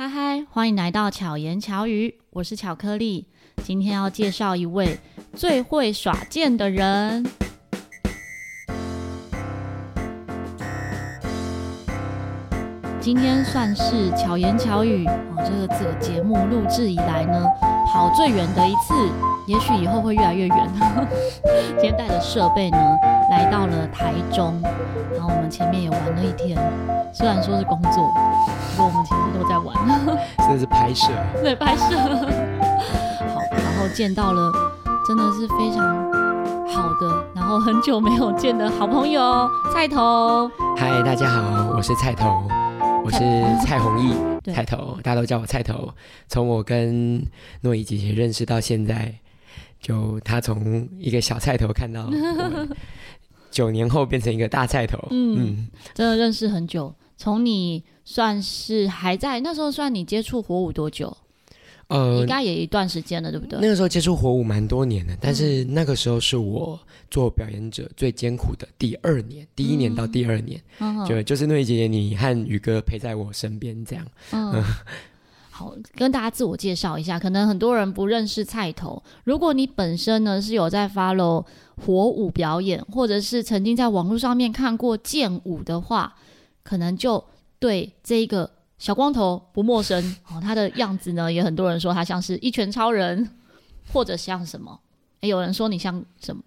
嗨嗨，欢迎来到巧言巧语，我是巧克力。今天要介绍一位最会耍剑的人。今天算是巧言巧语哦，这个这节目录制以来呢，跑最远的一次，也许以后会越来越远。今天带的设备呢，来到了台中，然后我们前面也玩了一天，虽然说是工作，不过我们其实都在玩。这是拍摄，对，拍摄。好，然后见到了，真的是非常好的，然后很久没有见的好朋友菜头。嗨，大家好，我是菜头。我是蔡弘毅，菜头，大家都叫我菜头。从我跟诺仪姐姐认识到现在，就她从一个小菜头看到九年后变成一个大菜头，嗯，嗯真的认识很久。从你算是还在那时候，算你接触火舞多久？呃，应该也一段时间了，对不对？那个时候接触火舞蛮多年的，但是那个时候是我做表演者最艰苦的第二年，第一年到第二年，嗯、就就是诺仪姐姐你和宇哥陪在我身边这样。嗯，嗯 跟大家自我介绍一下，可能很多人不认识菜头。如果你本身呢是有在 follow 火舞表演，或者是曾经在网络上面看过剑舞的话，可能就对这一个。小光头不陌生哦，他的样子呢，也很多人说他像是一拳超人，或者像什么？诶，有人说你像什么？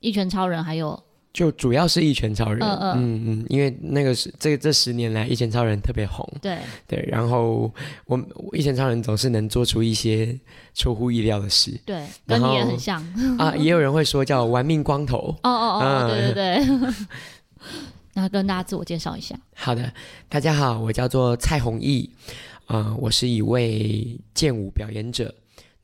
一拳超人，还有就主要是一拳超人，嗯嗯。嗯，因为那个是这这十年来一拳超人特别红，对。对，然后我一拳超人总是能做出一些出乎意料的事，对，跟你也很像。啊，也有人会说叫玩命光头，哦哦哦，对对对。那跟大家自我介绍一下。好的，大家好，我叫做蔡弘毅，啊、呃，我是一位剑舞表演者。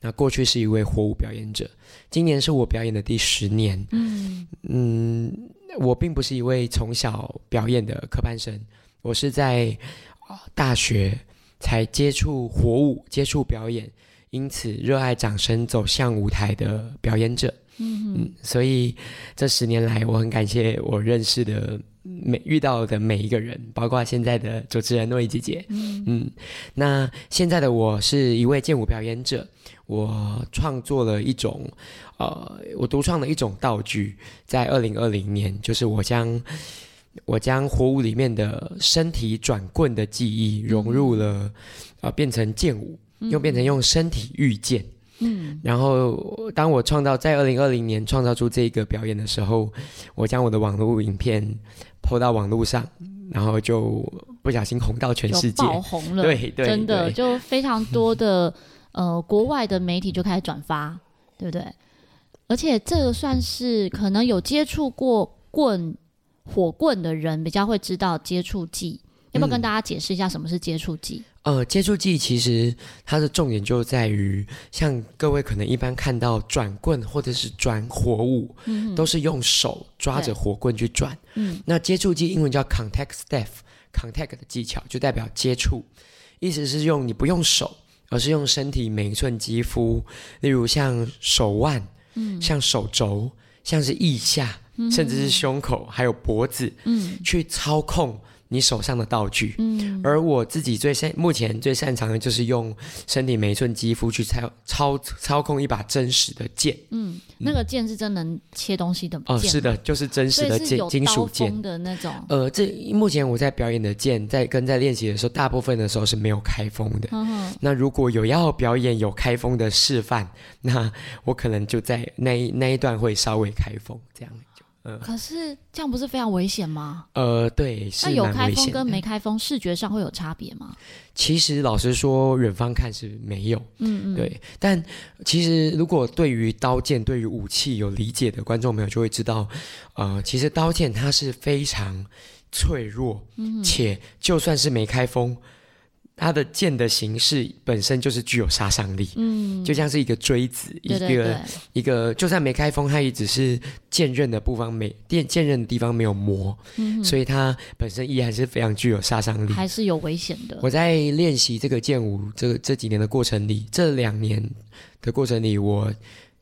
那过去是一位火舞表演者，今年是我表演的第十年。嗯嗯，我并不是一位从小表演的科班生，我是在大学才接触火舞、接触表演，因此热爱掌声走向舞台的表演者。嗯嗯，所以这十年来，我很感谢我认识的。每遇到的每一个人，包括现在的主持人诺伊姐姐，嗯嗯，那现在的我是一位剑舞表演者，我创作了一种，呃，我独创了一种道具，在二零二零年，就是我将我将火舞里面的身体转棍的技艺融入了，嗯、呃，变成剑舞，又变成用身体御剑，嗯，然后当我创造在二零二零年创造出这个表演的时候，我将我的网络影片。抛到网络上，然后就不小心红到全世界，爆红了。对对，对真的就非常多的呃国外的媒体就开始转发，对不对？而且这个算是可能有接触过棍火棍的人比较会知道接触技，要不要跟大家解释一下什么是接触技？嗯呃，接触技其实它的重点就在于，像各位可能一般看到转棍或者是转火舞，嗯，都是用手抓着火棍去转。嗯，那接触技英文叫 contact staff，contact 的技巧就代表接触，意思是用你不用手，而是用身体每一寸肌肤，例如像手腕，嗯，像手肘，像是腋下，嗯，甚至是胸口，还有脖子，嗯，去操控。你手上的道具，嗯，而我自己最擅目前最擅长的就是用身体每一寸肌肤去操操操控一把真实的剑，嗯，那个剑是真能切东西的吗，哦，是的，就是真实的剑，金属剑的那种。呃，这目前我在表演的剑，在跟在练习的时候，大部分的时候是没有开封的。嗯哼，那如果有要表演有开封的示范，那我可能就在那一那一段会稍微开封这样。呃、可是这样不是非常危险吗？呃，对。那有开封跟没开封视觉上会有差别吗？其实老实说，远方看是没有。嗯嗯，对。但其实如果对于刀剑、对于武器有理解的观众朋友就会知道，呃，其实刀剑它是非常脆弱，嗯、且就算是没开封。它的剑的形式本身就是具有杀伤力，嗯，就像是一个锥子，对对对，一个一个，就算没开封，它也只是剑刃的部分没剑剑刃的地方没有磨，嗯，所以它本身依然是非常具有杀伤力，还是有危险的。我在练习这个剑舞这个这几年的过程里，这两年的过程里，我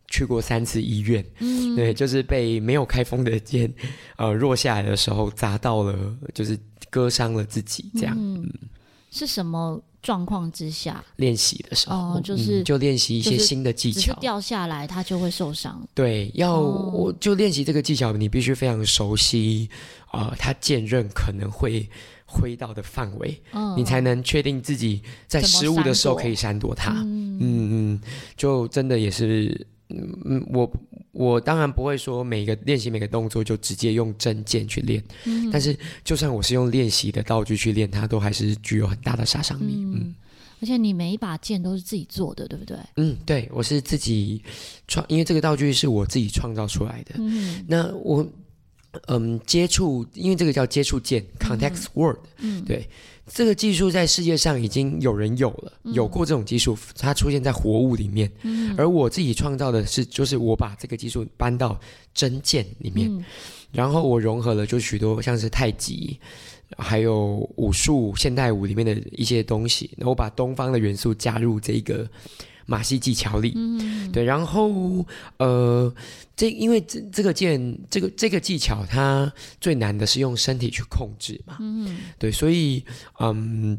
去过三次医院，嗯，对，就是被没有开封的剑，呃，落下来的时候砸到了，就是割伤了自己，这样，嗯。是什么状况之下练习的时候？哦，就是、嗯、就练习一些新的技巧，掉下来它就会受伤。对，要、哦、我就练习这个技巧，你必须非常熟悉啊、呃，它剑刃可能会挥到的范围，嗯、你才能确定自己在失误的时候可以闪躲它。嗯嗯，就真的也是，嗯，我我当然不会说每个练习每个动作就直接用真剑去练，嗯、但是就算我是用练习的道具去练，它都还是具有很大的杀伤力。嗯，嗯，而且你每一把剑都是自己做的，对不对？嗯，对，我是自己创，因为这个道具是我自己创造出来的。嗯，那我。嗯，接触，因为这个叫接触剑 （contact sword）。嗯，对，这个技术在世界上已经有人有了，嗯、有过这种技术，它出现在活物里面。嗯，而我自己创造的是，就是我把这个技术搬到真剑里面，嗯、然后我融合了就许多像是太极，还有武术、现代舞里面的一些东西，然后我把东方的元素加入这个。马戏技巧里，嗯，对，然后呃，这因为这这个剑，这个这个技巧，它最难的是用身体去控制嘛，嗯，对，所以嗯，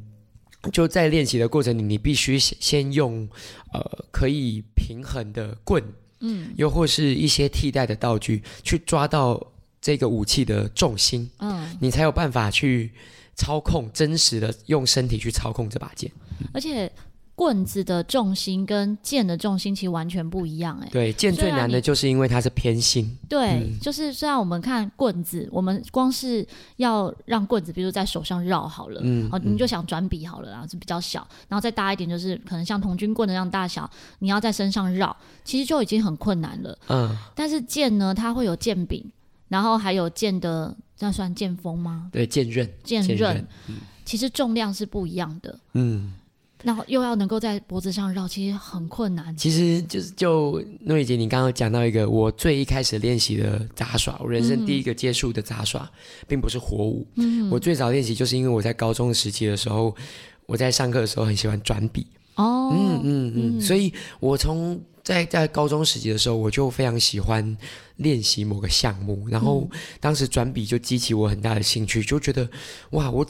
就在练习的过程里，你必须先用呃可以平衡的棍，嗯，又或是一些替代的道具去抓到这个武器的重心，嗯，你才有办法去操控真实的用身体去操控这把剑，而且。棍子的重心跟剑的重心其实完全不一样，哎。对，剑最难的就是因为它是偏心。对，嗯、就是虽然我们看棍子，我们光是要让棍子，比如在手上绕好了，嗯，哦，你就想转笔好了啊，是比较小，然后再大一点，就是可能像童军棍的那样大小，你要在身上绕，其实就已经很困难了。嗯。但是剑呢，它会有剑柄，然后还有剑的，这样算剑锋吗？对，剑刃。剑刃。嗯。其实重量是不一样的。嗯。然后又要能够在脖子上绕，其实很困难。其实就是就诺里姐，你刚刚讲到一个我最一开始练习的杂耍，我人生第一个接触的杂耍，嗯、并不是火舞。嗯，我最早练习就是因为我在高中时期的时候，我在上课的时候很喜欢转笔。哦，嗯嗯嗯，所以我从在在高中时期的时候，我就非常喜欢练习某个项目，然后当时转笔就激起我很大的兴趣，就觉得哇，我。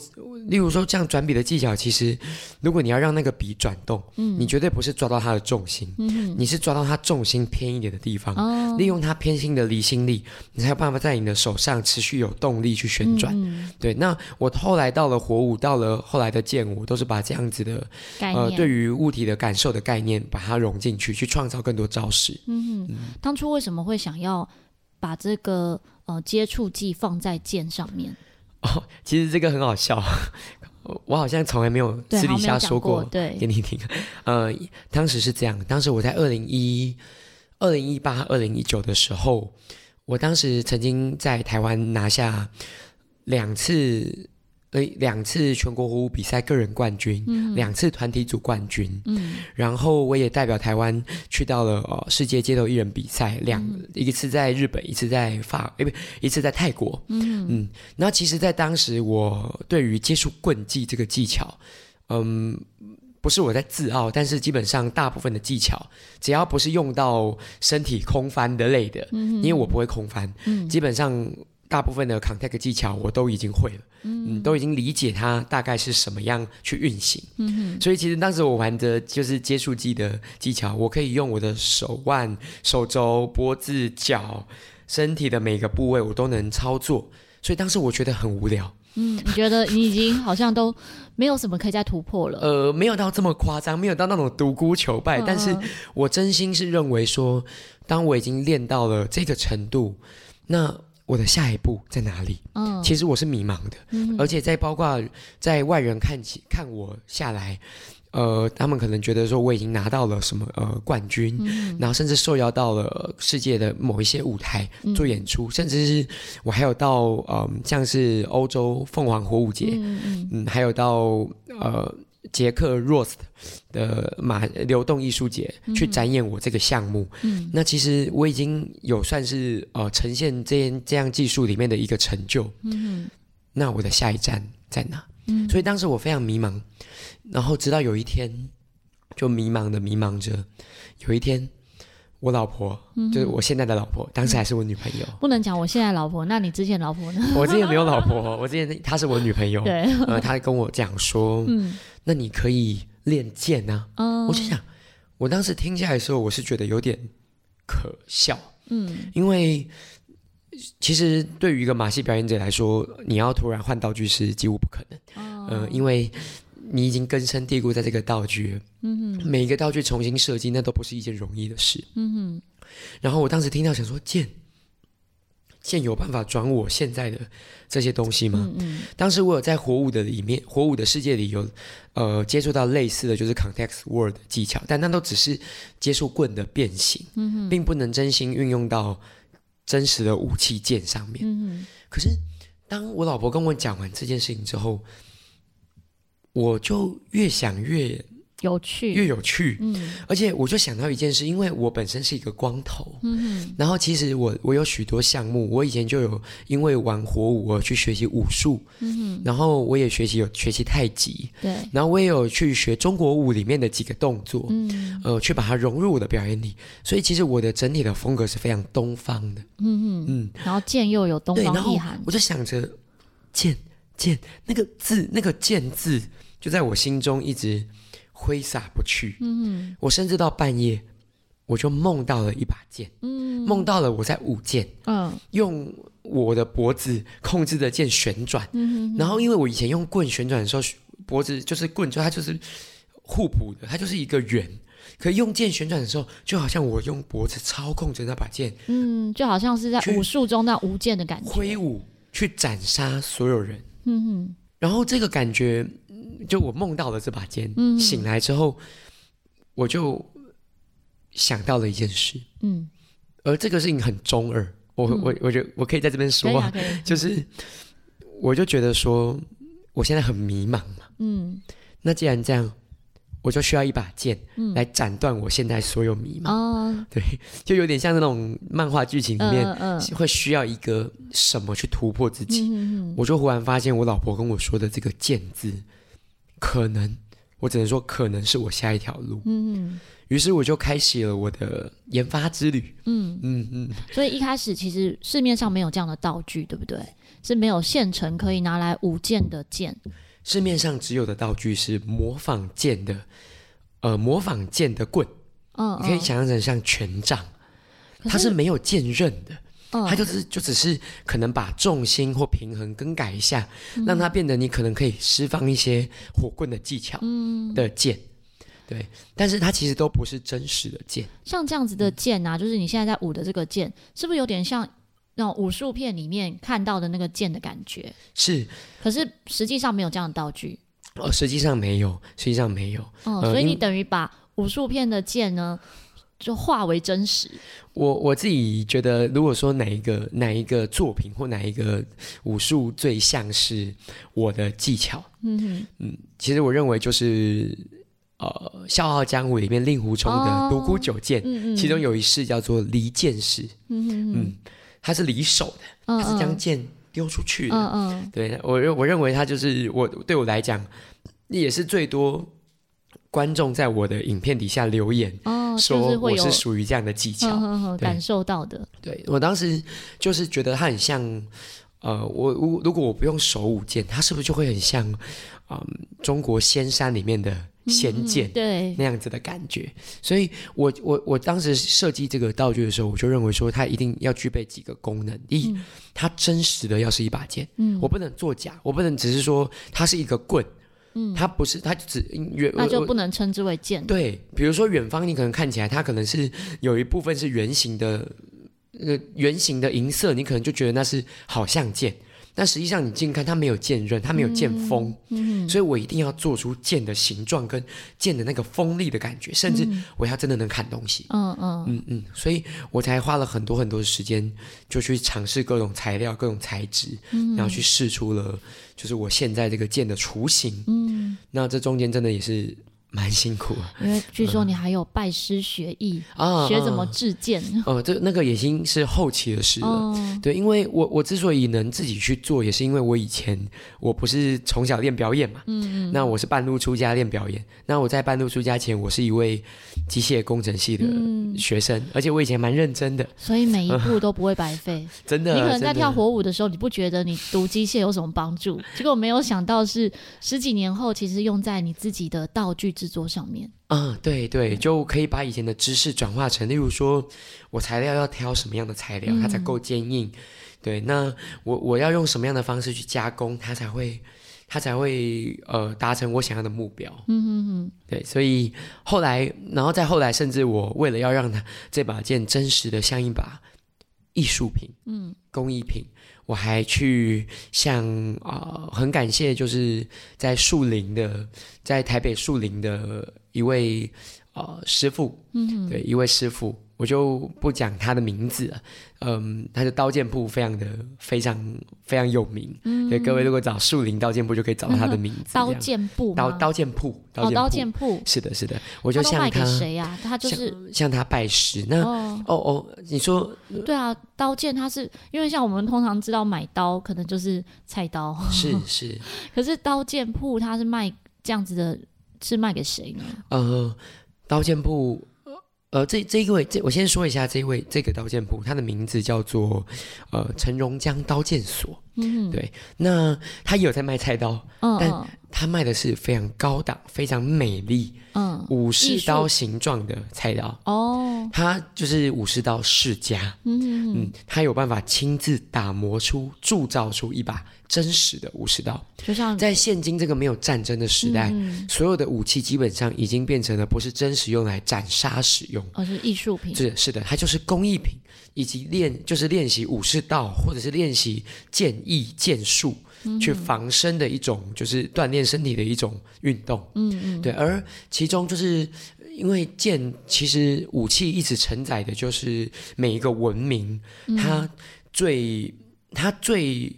例如说，这样转笔的技巧，其实如果你要让那个笔转动，嗯，你绝对不是抓到它的重心，嗯，你是抓到它重心偏一点的地方，哦，利用它偏心的离心力，你才有办法在你的手上持续有动力去旋转。嗯，对，那我后来到了火舞，到了后来的剑舞，都是把这样子的，呃，对于物体的感受的概念，把它融进去，去创造更多招式。嗯，嗯，当初为什么会想要把这个呃接触剂放在剑上面？哦，其实这个很好笑，我好像从来没有私底下说过对给你听。呃，当时是这样，当时我在二零一二零一八、二零一九的时候，我当时曾经在台湾拿下两次。两次全国火舞比赛个人冠军，嗯、两次团体组冠军，嗯、然后我也代表台湾去到了呃世界街头艺人比赛，两、嗯、一次在日本，一次在法，诶不，一次在泰国，嗯嗯。那其实，在当时我对于接触棍技这个技巧，嗯，不是我在自傲，但是基本上大部分的技巧，只要不是用到身体空翻的类的，嗯、因为我不会空翻，嗯、基本上。大部分的 contact 技巧我都已经会了，嗯，嗯，都已经理解它大概是什么样去运行，嗯哼，所以其实当时我玩的就是接触技的技巧，我可以用我的手腕、手肘、脖子、脚、身体的每个部位我都能操作，所以当时我觉得很无聊，嗯，你觉得你已经好像都没有什么可以再突破了？呃，没有到这么夸张，没有到那种独孤求败，嗯、但是我真心是认为说，当我已经练到了这个程度，那。我的下一步在哪里？嗯，其实我是迷茫的，嗯，而且在包括在外人看起看我下来，呃，他们可能觉得说我已经拿到了什么呃冠军，嗯，然后甚至受邀到了世界的某一些舞台做演出，嗯，甚至是我还有到呃像是欧洲凤凰火舞节，嗯嗯，嗯，还有到呃。捷克 Rost 的马流动艺术节去展演我这个项目，嗯，那其实我已经有算是呃呈现这这样技术里面的一个成就，嗯，那我的下一站在哪？嗯，所以当时我非常迷茫，然后直到有一天就迷茫的迷茫着，有一天。我老婆、嗯、就是我现在的老婆，当时还是我女朋友。不能讲我现在老婆，那你之前老婆呢？我之前没有老婆，我之前她是我女朋友。对，呃，她跟我讲说，嗯，那你可以练剑啊。嗯，我就想，我当时听下来的时候，我是觉得有点可笑。嗯，因为其实对于一个马戏表演者来说，你要突然换道具是几乎不可能。嗯、呃，因为你已经根深蒂固在这个道具。嗯哼，每一个道具重新设计，那都不是一件容易的事。嗯哼。然后我当时听到想说，剑，剑有办法转我现在的这些东西吗？嗯，嗯。当时我有在火舞的里面，火舞的世界里有，呃，接触到类似的就是 context word 技巧，但那都只是接触棍的变形，并不能真心运用到真实的武器剑上面。可是当我老婆跟我讲完这件事情之后，我就越想越。有趣，越有趣，嗯，而且我就想到一件事，因为我本身是一个光头，嗯哼，然后其实我我有许多项目，我以前就有因为玩火舞而去学习武术，嗯哼，然后我也学习有学习太极，对，然后我也有去学中国舞里面的几个动作，嗯，呃，去把它融入我的表演里，所以其实我的整体的风格是非常东方的，嗯嗯，嗯，然后剑又有东方意涵，我就想着剑剑那个字那个剑字就在我心中一直。挥洒不去，嗯，我甚至到半夜，我就梦到了一把剑，嗯，梦到了我在舞剑，嗯，用我的脖子控制着剑旋转，嗯，然后因为我以前用棍旋转的时候，脖子就是棍，就它就是互补的，它就是一个圆，可以用剑旋转的时候，就好像我用脖子操控着那把剑，嗯，就好像是在武术中那无剑的感觉，挥舞去斩杀所有人，嗯哼，然后这个感觉。就我梦到了这把剑，嗯，醒来之后，我就想到了一件事，嗯，而这个事情很中二，我、嗯、我我觉得我可以在这边说就是我就觉得说，我现在很迷茫嘛，嗯，那既然这样，我就需要一把剑来斩断我现在所有迷茫，哦，对，就有点像那种漫画剧情里面，嗯，会需要一个什么去突破自己，我就忽然发现我老婆跟我说的这个剑字。可能，我只能说可能是我下一条路。嗯，于是我就开启了我的研发之旅。嗯嗯嗯。所以一开始其实市面上没有这样的道具，对不对？是没有现成可以拿来舞剑的剑。市面上只有的道具是模仿剑的，呃，模仿剑的棍。嗯，你可以想象成像权杖，它是没有剑刃的。它就是就只是可能把重心或平衡更改一下，嗯、让它变得你可能可以释放一些火棍的技巧的剑，嗯、对，但是它其实都不是真实的剑。像这样子的剑啊，就是你现在在舞的这个剑，是不是有点像那种武术片里面看到的那个剑的感觉？是，可是实际上没有这样的道具。哦，实际上没有，实际上没有。哦、嗯，所以你等于把武术片的剑呢？就化为真实。我我自己觉得，如果说哪一个哪一个作品或哪一个武术最像是我的技巧，嗯哼。嗯，其实我认为就是呃《笑傲江湖》里面令狐冲的独孤九剑，哦、其中有一式叫做离剑式，嗯嗯，它是离手的，嗯嗯。它是将剑丢出去的，嗯嗯，对我我认为它就是我对我来讲也是最多。观众在我的影片底下留言，哦，说我是属于这样的技巧，哦、感受到的。对，我当时就是觉得它很像，呃，我如如果我不用手舞剑，它是不是就会很像，嗯、呃，中国仙山里面的仙剑，嗯、对，那样子的感觉。所以我我我当时设计这个道具的时候，我就认为说它一定要具备几个功能：一，嗯、它真实的要是一把剑，嗯，我不能作假，我不能只是说它是一个棍。嗯，它不是，它只远，那就不能称之为剑。对，比如说远方，你可能看起来它可能是有一部分是圆形的，呃，圆形的银色，你可能就觉得那是好像剑。但实际上你近看，它没有剑刃，它没有剑锋，嗯，所以我一定要做出剑的形状跟剑的那个锋利的感觉，甚至我要真的能砍东西。嗯嗯嗯嗯，所以我才花了很多很多的时间，就去尝试各种材料、各种材质，然后去试出了就是我现在这个剑的雏形。嗯，那这中间真的也是蛮辛苦，因为据说你还有拜师学艺啊，学怎么制剑。哦，这那个已经是后期的事了。哦、对，因为我我之所以能自己去做，也是因为我以前我不是从小练表演嘛，嗯嗯，那我是半路出家练表演。那我在半路出家前，我是一位机械工程系的学生，嗯、而且我以前蛮认真的，所以每一步都不会白费。真的，你可能在跳火舞的时候，你不觉得你读机械有什么帮助？结果没有想到是十几年后，其实用在你自己的道具制作上面，嗯，对对，就可以把以前的知识转化成，例如说我材料要挑什么样的材料，它才够坚硬，嗯、对，那我我要用什么样的方式去加工，它才会它才会呃达成我想要的目标，嗯嗯嗯，对，所以后来，然后再后来，甚至我为了要让它这把剑真实的像一把艺术品，嗯，工艺品。我还去向啊、呃，很感谢，就是在树林的，在台北树林的一位呃师傅，嗯，对，一位师傅。我就不讲他的名字了，嗯，他的刀剑铺非常的非常非常有名，嗯，对，各位如果找树林刀剑铺就可以找到他的名字。刀剑铺，刀刀剑铺，哦，刀剑铺，是的，是的，我就向他谁呀？他就是向他拜师。那哦哦，你说对啊，刀剑他是因为像我们通常知道买刀可能就是菜刀，是 是，可是刀剑铺他是卖这样子的，是卖给谁呢？呃，刀剑铺。呃，这这一位，这我先说一下，这一位这个刀剑铺，它的名字叫做呃陈荣江刀剑所。嗯，对，那他也有在卖菜刀，但他卖的是非常高档、非常美丽，嗯，武士刀形状的菜刀。哦，他就是武士刀世家。嗯哼嗯，他有办法亲自打磨出、铸造出一把。真实的武士刀，就像在现今这个没有战争的时代，嗯、所有的武器基本上已经变成了不是真实用来斩杀使用，而是艺术品。是是的，它就是工艺品，以及练就是练习武士道或者是练习剑艺剑术，嗯、去防身的一种，就是锻炼身体的一种运动。嗯嗯，对。而其中就是因为剑，其实武器一直承载的就是每一个文明，它最它最。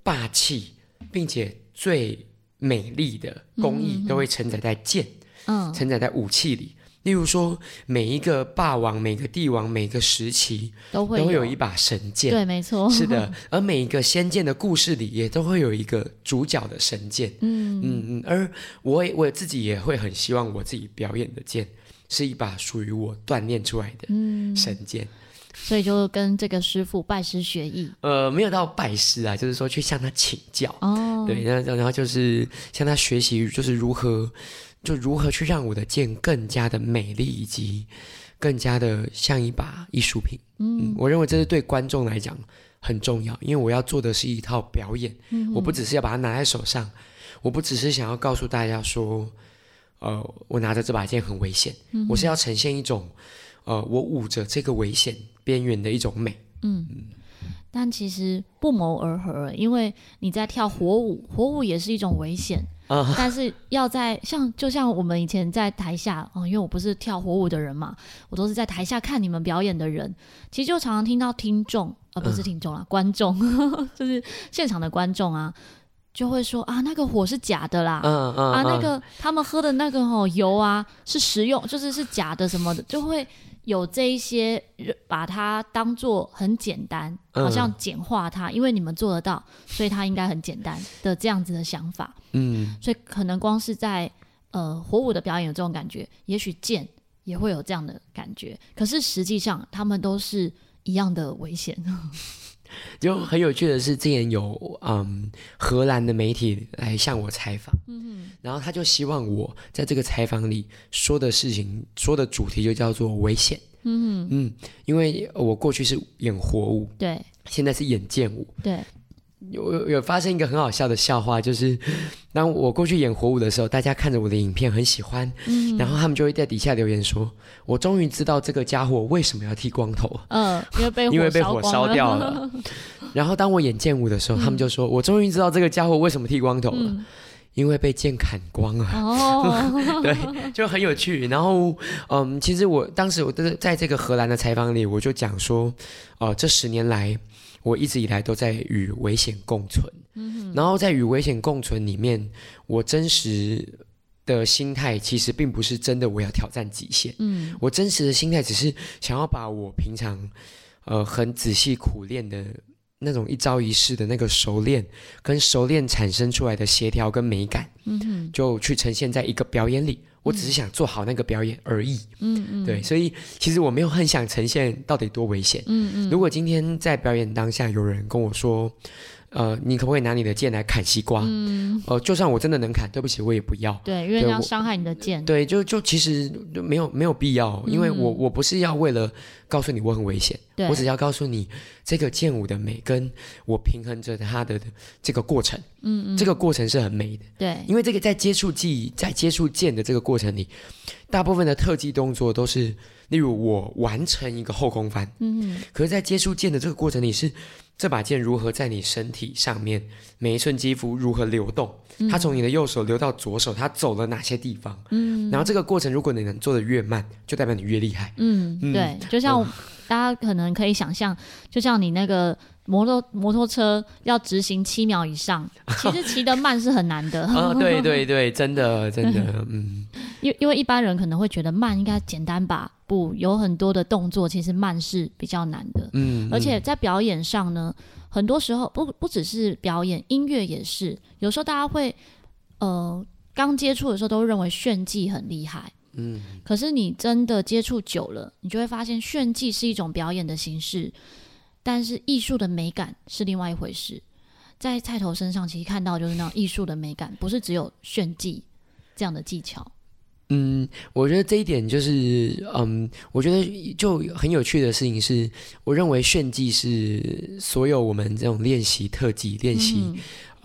霸气，并且最美丽的工艺都会承载在剑，嗯，承载在武器里。例如说，每一个霸王、每个帝王、每个时期都会都会有。一把神剑，对，没错，是的。而每一个仙剑的故事里，也都会有一个主角的神剑，嗯。嗯嗯。而我也我自己也会很希望我自己表演的剑是一把属于我锻炼出来的神剑。嗯所以就跟这个师傅拜师学艺，呃，没有到拜师啊，就是说去向他请教，哦，对，然后然后就是向他学习，就是如何就如何去让我的剑更加的美丽，以及更加的像一把艺术品。嗯，嗯，我认为这是对观众来讲很重要，因为我要做的是一套表演，嗯，我不只是要把它拿在手上，我不只是想要告诉大家说，呃，我拿着这把剑很危险，嗯，我是要呈现一种，呃，我捂着这个危险。边缘的一种美，嗯，但其实不谋而合，因为你在跳火舞，火舞也是一种危险，啊、但是要在像就像我们以前在台下哦，因为我不是跳火舞的人嘛，我都是在台下看你们表演的人，其实就常常听到听众啊，不是听众啦，嗯、观众，就是现场的观众啊，就会说啊，那个火是假的啦，嗯嗯、啊，那个他们喝的那个哦油啊是食用，就是是假的什么的，就会。有这一些，把它当做很简单，好像简化它，嗯、因为你们做得到，所以它应该很简单的这样子的想法。嗯，所以可能光是在呃火舞的表演有这种感觉，也许剑也会有这样的感觉。可是实际上，他们都是一样的危险。就很有趣的是，之前有嗯荷兰的媒体来向我采访，嗯哼，然后他就希望我在这个采访里说的事情，说的主题就叫做危险，嗯嗯，因为我过去是演火舞，对，现在是演剑舞，对。有有有发生一个很好笑的笑话，就是当我过去演火舞的时候，大家看着我的影片很喜欢，嗯、然后他们就会在底下留言说：“我终于知道这个家伙为什么要剃光头。”嗯，因为被 因为被火烧掉了。然后当我演剑舞的时候，嗯、他们就说：“我终于知道这个家伙为什么剃光头了，嗯、因为被剑砍光了。”哦，对，就很有趣。然后，嗯，其实我当时我在在这个荷兰的采访里，我就讲说：“哦、呃，这十年来。”我一直以来都在与危险共存，嗯，然后在与危险共存里面，我真实的心态其实并不是真的我要挑战极限，嗯，我真实的心态只是想要把我平常呃很仔细苦练的那种一招一式的那个熟练跟熟练产生出来的协调跟美感，嗯哼，就去呈现在一个表演里。我只是想做好那个表演而已。嗯嗯，对，所以其实我没有很想呈现到底多危险。嗯嗯，如果今天在表演当下有人跟我说，呃，你可不可以拿你的剑来砍西瓜？嗯，呃，就算我真的能砍，对不起，我也不要。对，因为要伤害你的剑。对，就就其实就没有没有必要，因为我、嗯、我不是要为了告诉你我很危险，我只要告诉你这个剑舞的美，跟我平衡着它的这个过程。嗯嗯，这个过程是很美的。对，因为这个在接触技，在接触剑的这个过程里，大部分的特技动作都是，例如我完成一个后空翻。嗯嗯，可是，在接触剑的这个过程里是。这把剑如何在你身体上面，每一寸肌肤如何流动？嗯、它从你的右手流到左手，它走了哪些地方？嗯，然后这个过程，如果你能做的越慢，就代表你越厉害。嗯，嗯对，就像、嗯、大家可能可以想象，就像你那个摩托摩托车要直行七秒以上，其实骑得慢是很难的。啊、哦，对对对，真的真的，嗯。因因为一般人可能会觉得慢应该简单吧。不，有很多的动作，其实慢是比较难的。嗯，而且在表演上呢，很多时候不不只是表演，音乐也是。有时候大家会，呃，刚接触的时候都认为炫技很厉害。嗯，可是你真的接触久了，你就会发现炫技是一种表演的形式，但是艺术的美感是另外一回事。在菜头身上，其实看到就是那种艺术的美感，不是只有炫技这样的技巧。嗯，我觉得这一点就是，嗯，我觉得就很有趣的事情是，我认为炫技是所有我们这种练习特技、练习。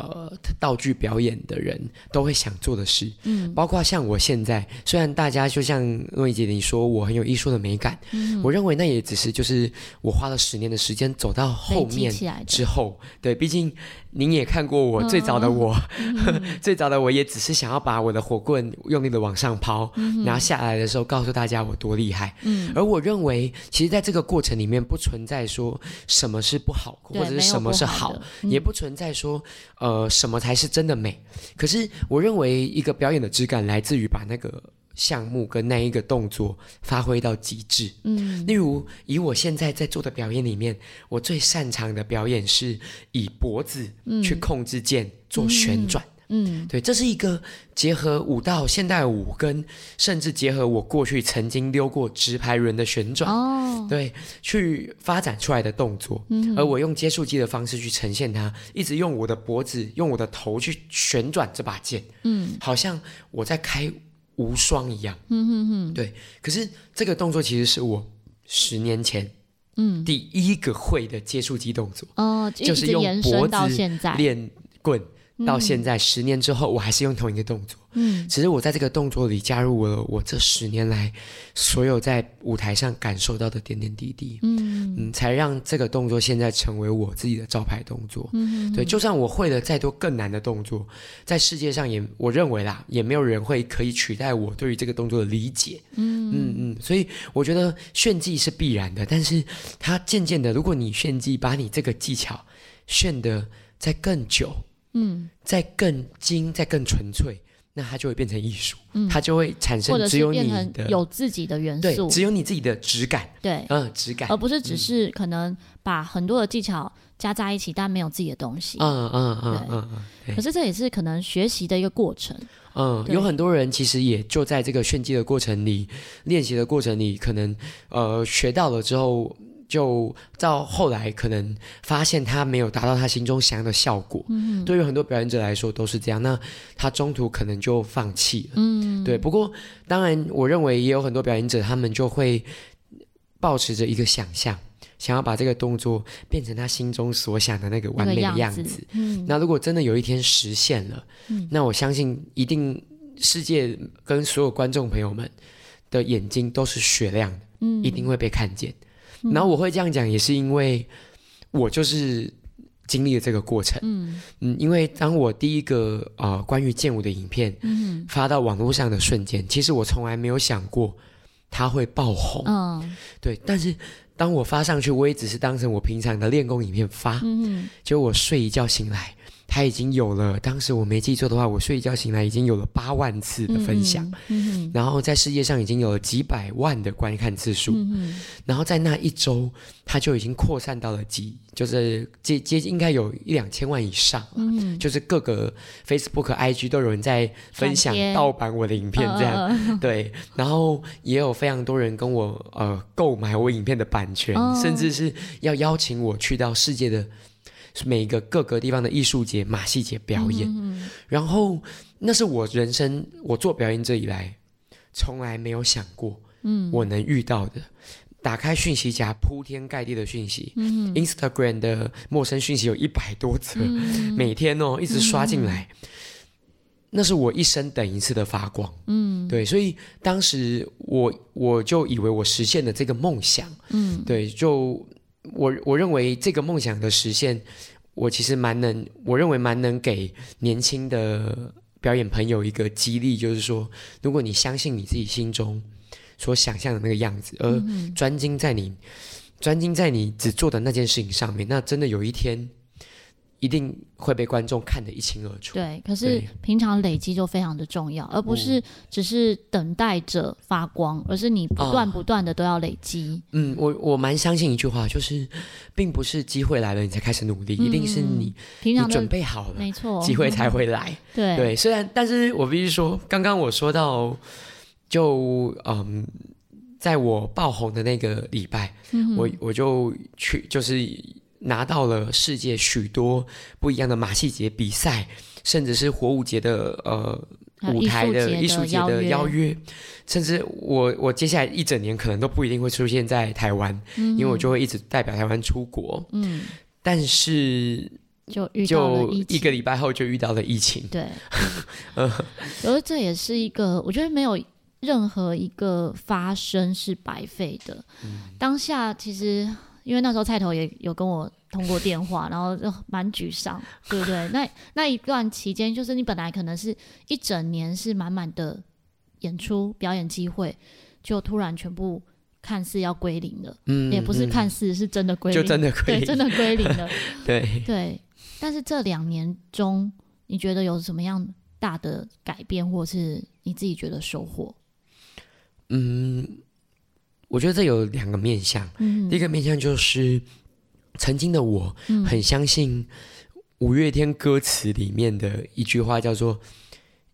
嗯呃，道具表演的人都会想做的事，嗯，包括像我现在，虽然大家就像诺伊姐你说我很有艺术的美感，嗯，我认为那也只是就是我花了十年的时间走到后面之后，对，毕竟您也看过我最早的我，嗯、最早的我也只是想要把我的火棍用力的往上抛，嗯，然后下来的时候告诉大家我多厉害，嗯，而我认为其实在这个过程里面不存在说什么是不好，或者是什么是好，也不存在说。呃，什么才是真的美？可是我认为一个表演的质感来自于把那个项目跟那一个动作发挥到极致。嗯，例如以我现在在做的表演里面，我最擅长的表演是以脖子去控制剑做旋转。嗯嗯嗯，对，这是一个结合舞蹈、现代舞跟甚至结合我过去曾经溜过直排轮的旋转，哦，对，去发展出来的动作。嗯，而我用接触机的方式去呈现它，一直用我的脖子、用我的头去旋转这把剑。嗯，好像我在开无双一样。嗯哼哼，对。可是这个动作其实是我十年前嗯第一个会的接触机动作。哦，就是用脖子练棍。到现在十年之后，我还是用同一个动作。嗯，只是我在这个动作里加入了我这十年来所有在舞台上感受到的点点滴滴。嗯嗯，才让这个动作现在成为我自己的招牌动作。嗯，对，就算我会了再多更难的动作，在世界上也我认为啦，也没有人会可以取代我对于这个动作的理解。嗯嗯嗯，所以我觉得炫技是必然的，但是它渐渐的，如果你炫技，把你这个技巧炫的再更久。嗯，再更精，再更纯粹，那它就会变成艺术，嗯，它就会产生只有你的有自己的元素，对，只有你自己的质感，对，嗯，质感，而不是只是可能把很多的技巧加在一起，但没有自己的东西，嗯嗯嗯嗯嗯。可是这也是可能学习的一个过程，嗯，有很多人其实也就在这个炫技的过程里，练习的过程里，可能呃学到了之后。就到后来，可能发现他没有达到他心中想要的效果。嗯，对于很多表演者来说都是这样。那他中途可能就放弃了。嗯，对。不过，当然，我认为也有很多表演者，他们就会抱持着一个想象，想要把这个动作变成他心中所想的那个完美的样子。那样子。嗯，那如果真的有一天实现了，嗯，那我相信一定世界跟所有观众朋友们的眼睛都是雪亮的。嗯，一定会被看见。然后我会这样讲，也是因为我就是经历了这个过程。嗯嗯，因为当我第一个呃关于剑舞的影片发到网络上的瞬间，其实我从来没有想过它会爆红。嗯，对。但是当我发上去，我也只是当成我平常的练功影片发。嗯，结果我睡一觉醒来。他已经有了，当时我没记错的话，我睡一觉醒来已经有了八万次的分享，嗯嗯、然后在世界上已经有了几百万的观看次数，嗯、然后在那一周，他就已经扩散到了几，就是接接应该有一两千万以上，嗯、就是各个 Facebook、IG 都有人在分享盗版我的影片，这样、呃、对，然后也有非常多人跟我呃购买我影片的版权，呃、甚至是要邀请我去到世界的。是每一个各个地方的艺术节、马戏节表演，然后那是我人生我做表演者以来从来没有想过，嗯，我能遇到的。打开讯息夹，铺天盖地的讯息，嗯，Instagram 的陌生讯息有一百多则，嗯，每天哦一直刷进来，嗯，那是我一生等一次的发光，嗯，对，所以当时我我就以为我实现了这个梦想，嗯，对，就。我我认为这个梦想的实现，我其实蛮能，我认为蛮能给年轻的表演朋友一个激励，就是说，如果你相信你自己心中所想象的那个样子，而专精在你专精在你只做的那件事情上面，那真的有一天。一定会被观众看得一清二楚。对，可是平常累积就非常的重要，而不是只是等待着发光，嗯、而是你不断不断的都要累积。嗯，我我蛮相信一句话，就是并不是机会来了你才开始努力，嗯、一定是你平常你准备好了，没错，机会才会来。嗯、对对，虽然，但是我必须说，刚刚我说到，就嗯，在我爆红的那个礼拜，嗯、我我就去，就是。拿到了世界许多不一样的马戏节比赛，甚至是火舞节的呃舞台的艺术节的邀约，甚至我我接下来一整年可能都不一定会出现在台湾，嗯、因为我就会一直代表台湾出国。嗯，但是就遇到就一个礼拜后就遇到了疫情。对，呃，我觉得这也是一个，我觉得没有任何一个发生是白费的。嗯、当下其实。因为那时候菜头也有跟我通过电话，然后就蛮沮丧，对不对？那那一段期间，就是你本来可能是一整年是满满的演出表演机会，就突然全部看似要归零了。嗯，也不是看似，嗯、是真的归零，就真的归零，对，真的归零了。对对，但是这两年中，你觉得有什么样大的改变，或是你自己觉得收获？嗯。我觉得这有两个面向，嗯、第一个面向就是曾经的我很相信五月天歌词里面的一句话，叫做“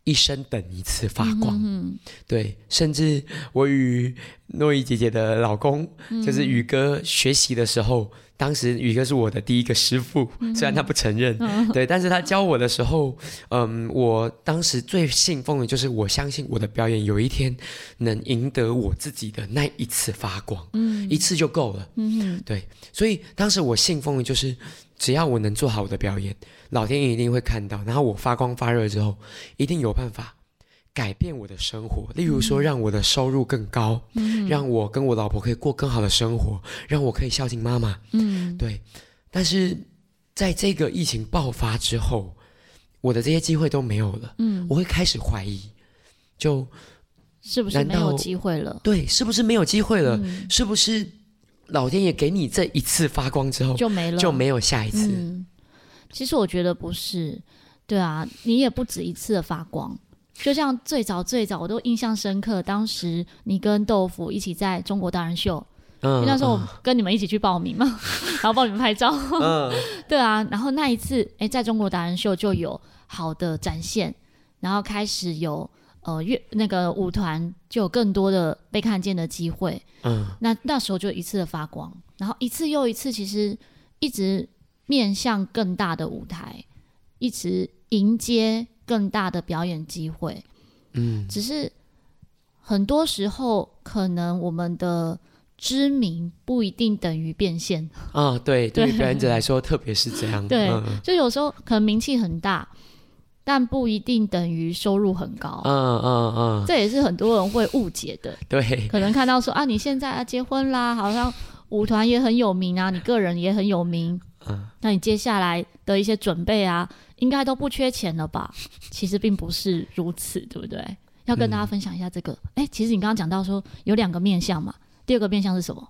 一生等一次发光”。嗯哼哼，对，甚至我与诺伊姐姐的老公，嗯、就是宇哥学习的时候。当时宇哥是我的第一个师傅，虽然他不承认，嗯、对，但是他教我的时候，嗯，我当时最信奉的就是我相信我的表演有一天能赢得我自己的那一次发光，嗯，一次就够了，嗯哼，对，所以当时我信奉的就是只要我能做好我的表演，老天爷一定会看到，然后我发光发热之后，一定有办法。改变我的生活，例如说让我的收入更高，嗯、让我跟我老婆可以过更好的生活，让我可以孝敬妈妈。嗯，对。但是在这个疫情爆发之后，我的这些机会都没有了。嗯，我会开始怀疑，就是不是没有机会了？对，是不是没有机会了？嗯、是不是老天爷给你这一次发光之后就没了，就没有下一次？嗯、其实我觉得不是。对啊，你也不止一次的发光。就像最早最早，我都印象深刻。当时你跟豆腐一起在中国达人秀，嗯，因为那时候我跟你们一起去报名嘛，嗯、然后帮你们拍照，嗯，对啊。然后那一次，哎、欸，在中国达人秀就有好的展现，然后开始有呃乐那个舞团就有更多的被看见的机会，嗯，那那时候就一次的发光，然后一次又一次，其实一直面向更大的舞台，一直迎接。更大的表演机会，嗯，只是很多时候可能我们的知名不一定等于变现啊。对，对于表演者来说，特别是这样。对，就有时候可能名气很大，但不一定等于收入很高。嗯嗯嗯，这也是很多人会误解的。对，可能看到说啊，你现在要结婚啦，好像舞团也很有名啊，你个人也很有名。嗯，那你接下来的一些准备啊。应该都不缺钱了吧？其实并不是如此，对不对？要跟大家分享一下这个。哎、嗯，其实你刚刚讲到说有两个面相嘛，第二个面相是什么？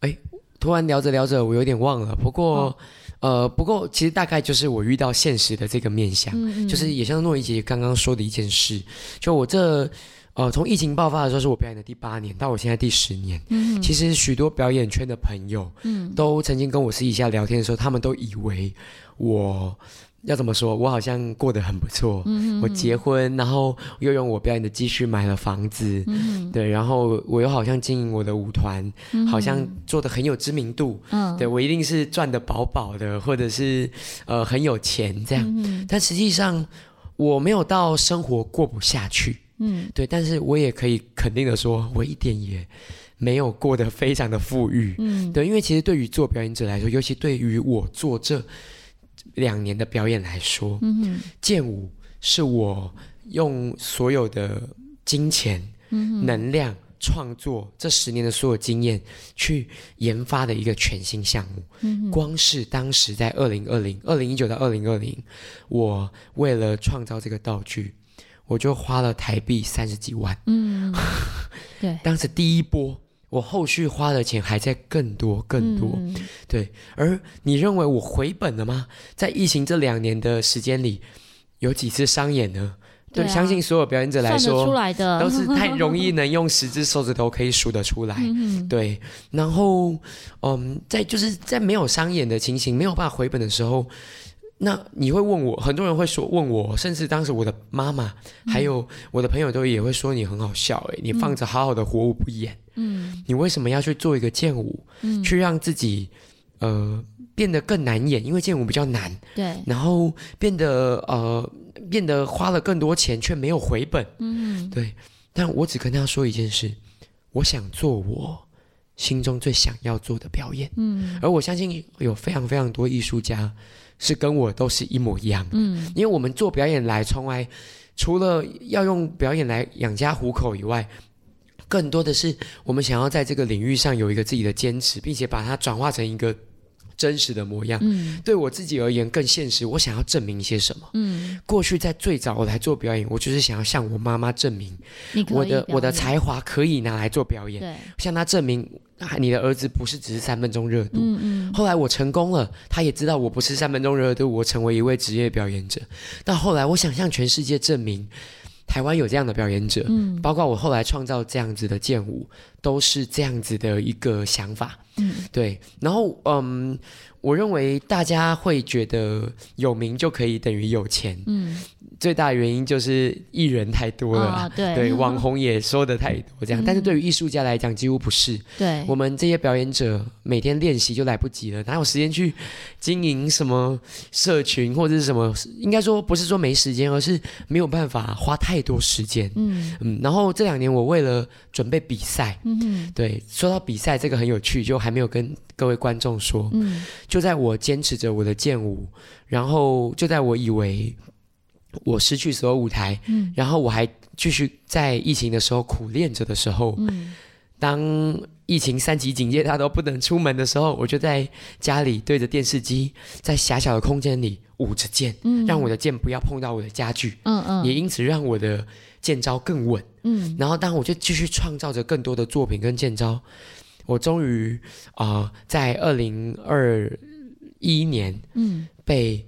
哎，突然聊着聊着，我有点忘了。不过，呃，不过其实大概就是我遇到现实的这个面相，嗯嗯就是也像诺一姐刚刚说的一件事，就我这呃从疫情爆发的时候是我表演的第八年，到我现在第十年，嗯，其实许多表演圈的朋友，嗯，都曾经跟我私底下聊天的时候，他们都以为我。要怎么说？我好像过得很不错。嗯，我结婚，然后又用我表演的积蓄买了房子。嗯，对，然后我又好像经营我的舞团，嗯、好像做的很有知名度。嗯，对，我一定是赚的饱饱的，或者是呃很有钱这样。嗯，但实际上我没有到生活过不下去。嗯，对，但是我也可以肯定的说，我一点也没有过得非常的富裕。嗯，对，因为其实对于做表演者来说，尤其对于我做这。两年的表演来说，嗯哼，健舞是我用所有的金钱、嗯、能量、创作这十年的所有经验去研发的一个全新项目。嗯、光是当时在二零二零、二零一九到二零二零，我为了创造这个道具，我就花了台币三十几万。嗯，对，当时第一波。我后续花的钱还在更多更多，嗯，对。而你认为我回本了吗？在疫情这两年的时间里，有几次商演呢？对，对啊，相信所有表演者来说，出来的 都是太容易能用十只手指头可以数得出来。嗯，对。然后，嗯，在就是在没有商演的情形，没有办法回本的时候。那你会问我，很多人会说问我，甚至当时我的妈妈，还有我的朋友都也会说你很好笑，诶，你放着好好的活舞不演，嗯，你为什么要去做一个剑舞，嗯，去让自己呃变得更难演？因为剑舞比较难，对，然后变得呃变得花了更多钱却没有回本，嗯，对。但我只跟他说一件事，我想做我心中最想要做的表演，嗯，而我相信有非常非常多艺术家。是跟我都是一模一样，嗯，因为我们做表演来，从来除了要用表演来养家糊口以外，更多的是我们想要在这个领域上有一个自己的坚持，并且把它转化成一个。真实的模样，嗯，对我自己而言更现实。我想要证明一些什么？嗯，过去在最早我来做表演，我就是想要向我妈妈证明，我的我的才华可以拿来做表演，对，向她证明，你的儿子不是只是三分钟热度。嗯嗯。后来我成功了，他也知道我不是三分钟热度，我成为一位职业表演者。到后来，我想向全世界证明。台湾有这样的表演者，嗯，包括我后来创造这样子的剑舞，都是这样子的一个想法，嗯，对。然后，嗯，我认为大家会觉得有名就可以等于有钱，嗯。最大的原因就是艺人太多了，哦、对，对，网红也说的太多，这样。嗯、但是对于艺术家来讲，几乎不是。对，我们这些表演者每天练习就来不及了，哪有时间去经营什么社群或者是什么？应该说不是说没时间，而是没有办法花太多时间。嗯嗯。然后这两年我为了准备比赛，嗯哼，对，说到比赛这个很有趣，就还没有跟各位观众说。嗯，就在我坚持着我的剑舞，然后就在我以为。我失去所有舞台，嗯，然后我还继续在疫情的时候苦练着的时候，嗯，当疫情三级警戒，大家都不能出门的时候，我就在家里对着电视机，在狭小的空间里舞着剑，嗯，让我的剑不要碰到我的家具，嗯嗯，也因此让我的剑招更稳，嗯，然后当我就继续创造着更多的作品跟剑招，我终于啊，呃，在二零二一年，嗯，被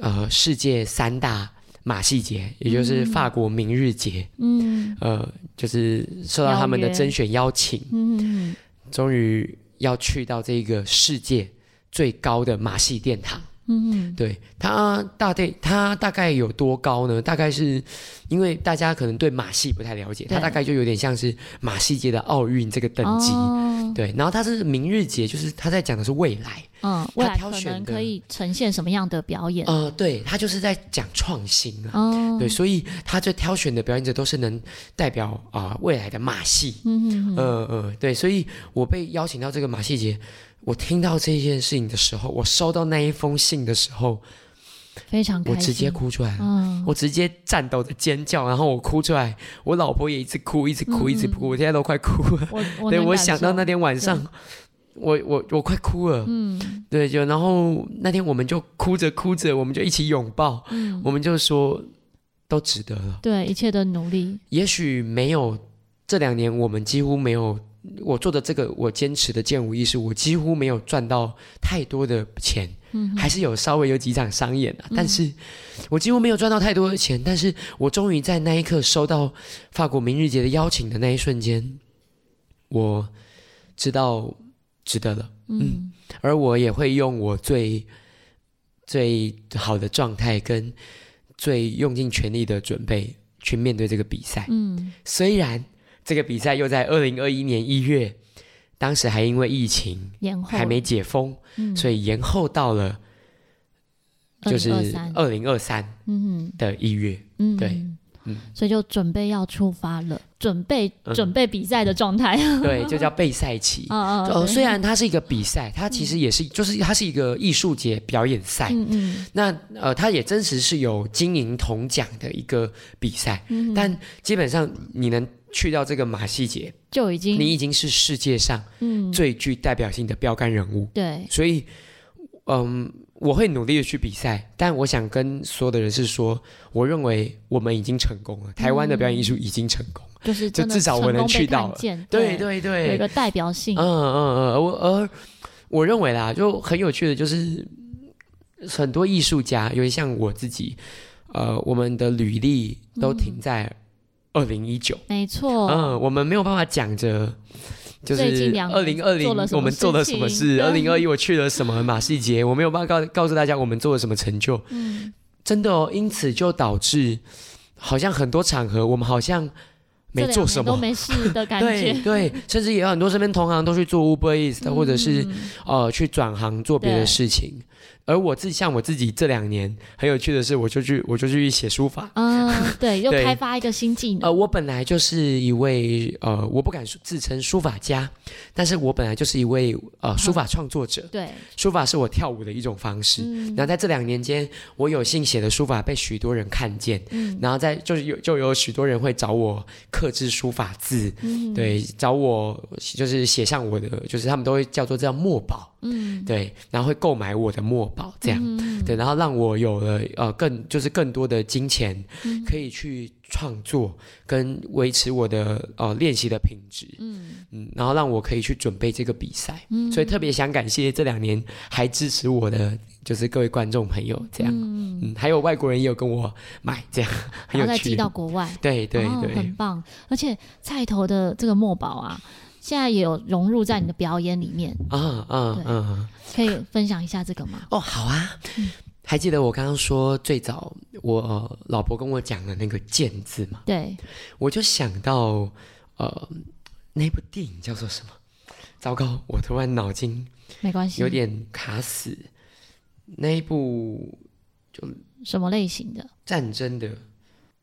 呃世界三大马戏节，也就是法国明日节，嗯，呃，就是受到他们的甄选邀请，嗯，终于要去到这个世界最高的马戏殿堂。嗯，对，它大概它大概有多高呢？大概是因为大家可能对马戏不太了解，它大概就有点像是马戏界的奥运这个等级。哦、对，然后它是明日节，就是他在讲的是未来。嗯，未来可能可以呈现什么样的表演？呃，对，他就是在讲创新啊。哦，对，所以他这挑选的表演者都是能代表啊、呃、未来的马戏。嗯嗯嗯。呃呃，对，所以我被邀请到这个马戏节。我听到这件事情的时候，我收到那一封信的时候，非常我直接哭出来了，嗯，我直接颤抖的尖叫，然后我哭出来，我老婆也一直哭，一直哭，一直哭，嗯，我现在都快哭了。对我想到那天晚上，我我我快哭了，嗯，对，就然后那天我们就哭着哭着，我们就一起拥抱，嗯，我们就说都值得了，对，一切的努力，也许没有这两年，我们几乎没有。我做的这个，我坚持的健舞艺术，我几乎没有赚到太多的钱，嗯，还是有稍微有几场商演啊，嗯，但是我几乎没有赚到太多的钱，但是我终于在那一刻收到法国明日节的邀请的那一瞬间，我知道值得了，嗯，嗯，而我也会用我最最好的状态跟最用尽全力的准备去面对这个比赛，嗯，虽然这个比赛又在二零二一年一月。当时还因为疫情还没解封，嗯、所以延后到了就是二零二三。的一月，嗯、对，嗯，所以就准备要出发了，准备准备比赛的状态，嗯、对，就叫备赛期。哦，哦，虽然它是一个比赛，它其实也是，就是它是一个艺术节表演赛。嗯嗯，那呃，它也真实是有金银铜奖的一个比赛，嗯、但基本上你能。去到这个马戏节，就已经你已经是世界上最具代表性的标杆人物。对、嗯，所以，嗯，我会努力的去比赛，但我想跟所有的人是说，我认为我们已经成功了，台湾的表演艺术已经成功，嗯、就是就至少我能去到了，对对对，有一个代表性。嗯嗯嗯，我而我认为啦，就很有趣的就是很多艺术家，尤其像我自己，呃，我们的履历都停在、嗯。二零一九，没错，嗯，我们没有办法讲着，就是二零二零我们做了什么事，二零二一我去了什么马戏节，我没有办法告告诉大家我们做了什么成就，嗯，真的哦，因此就导致好像很多场合我们好像没做什么。都没事的感觉，对对，甚至也有很多身边同行都去做 Uber Eats，或者是呃去转行做别的事情。而我自己像我自己这两年很有趣的是，我就去我就去写书法，嗯，对，又开发一个新技能。呃，我本来就是一位呃，我不敢自称书法家，但是我本来就是一位呃书法创作者。对，书法是我跳舞的一种方式。然后在这两年间，我有幸写的书法被许多人看见，嗯。然后在就是有就有许多人会找我刻制书法字，对，找我就是写上我的，就是他们都会叫做这样墨宝。嗯，对，然后会购买我的墨宝，这样，嗯、对，然后让我有了呃更就是更多的金钱，嗯、可以去创作跟维持我的呃练习的品质，嗯。嗯，然后让我可以去准备这个比赛，嗯，所以特别想感谢这两年还支持我的就是各位观众朋友，这样，嗯，嗯，还有外国人也有跟我买，这样，很有趣，然后再寄到国外，对对对，很棒，而且菜头的这个墨宝啊。现在也有融入在你的表演里面啊啊嗯，可以分享一下这个吗？哦，好啊。嗯、还记得我刚刚说最早我老婆跟我讲的那个“剑”字吗？对，我就想到呃，那部电影叫做什么？糟糕，我突然脑筋没关系，有点卡死。那一部就什么类型的？战争的。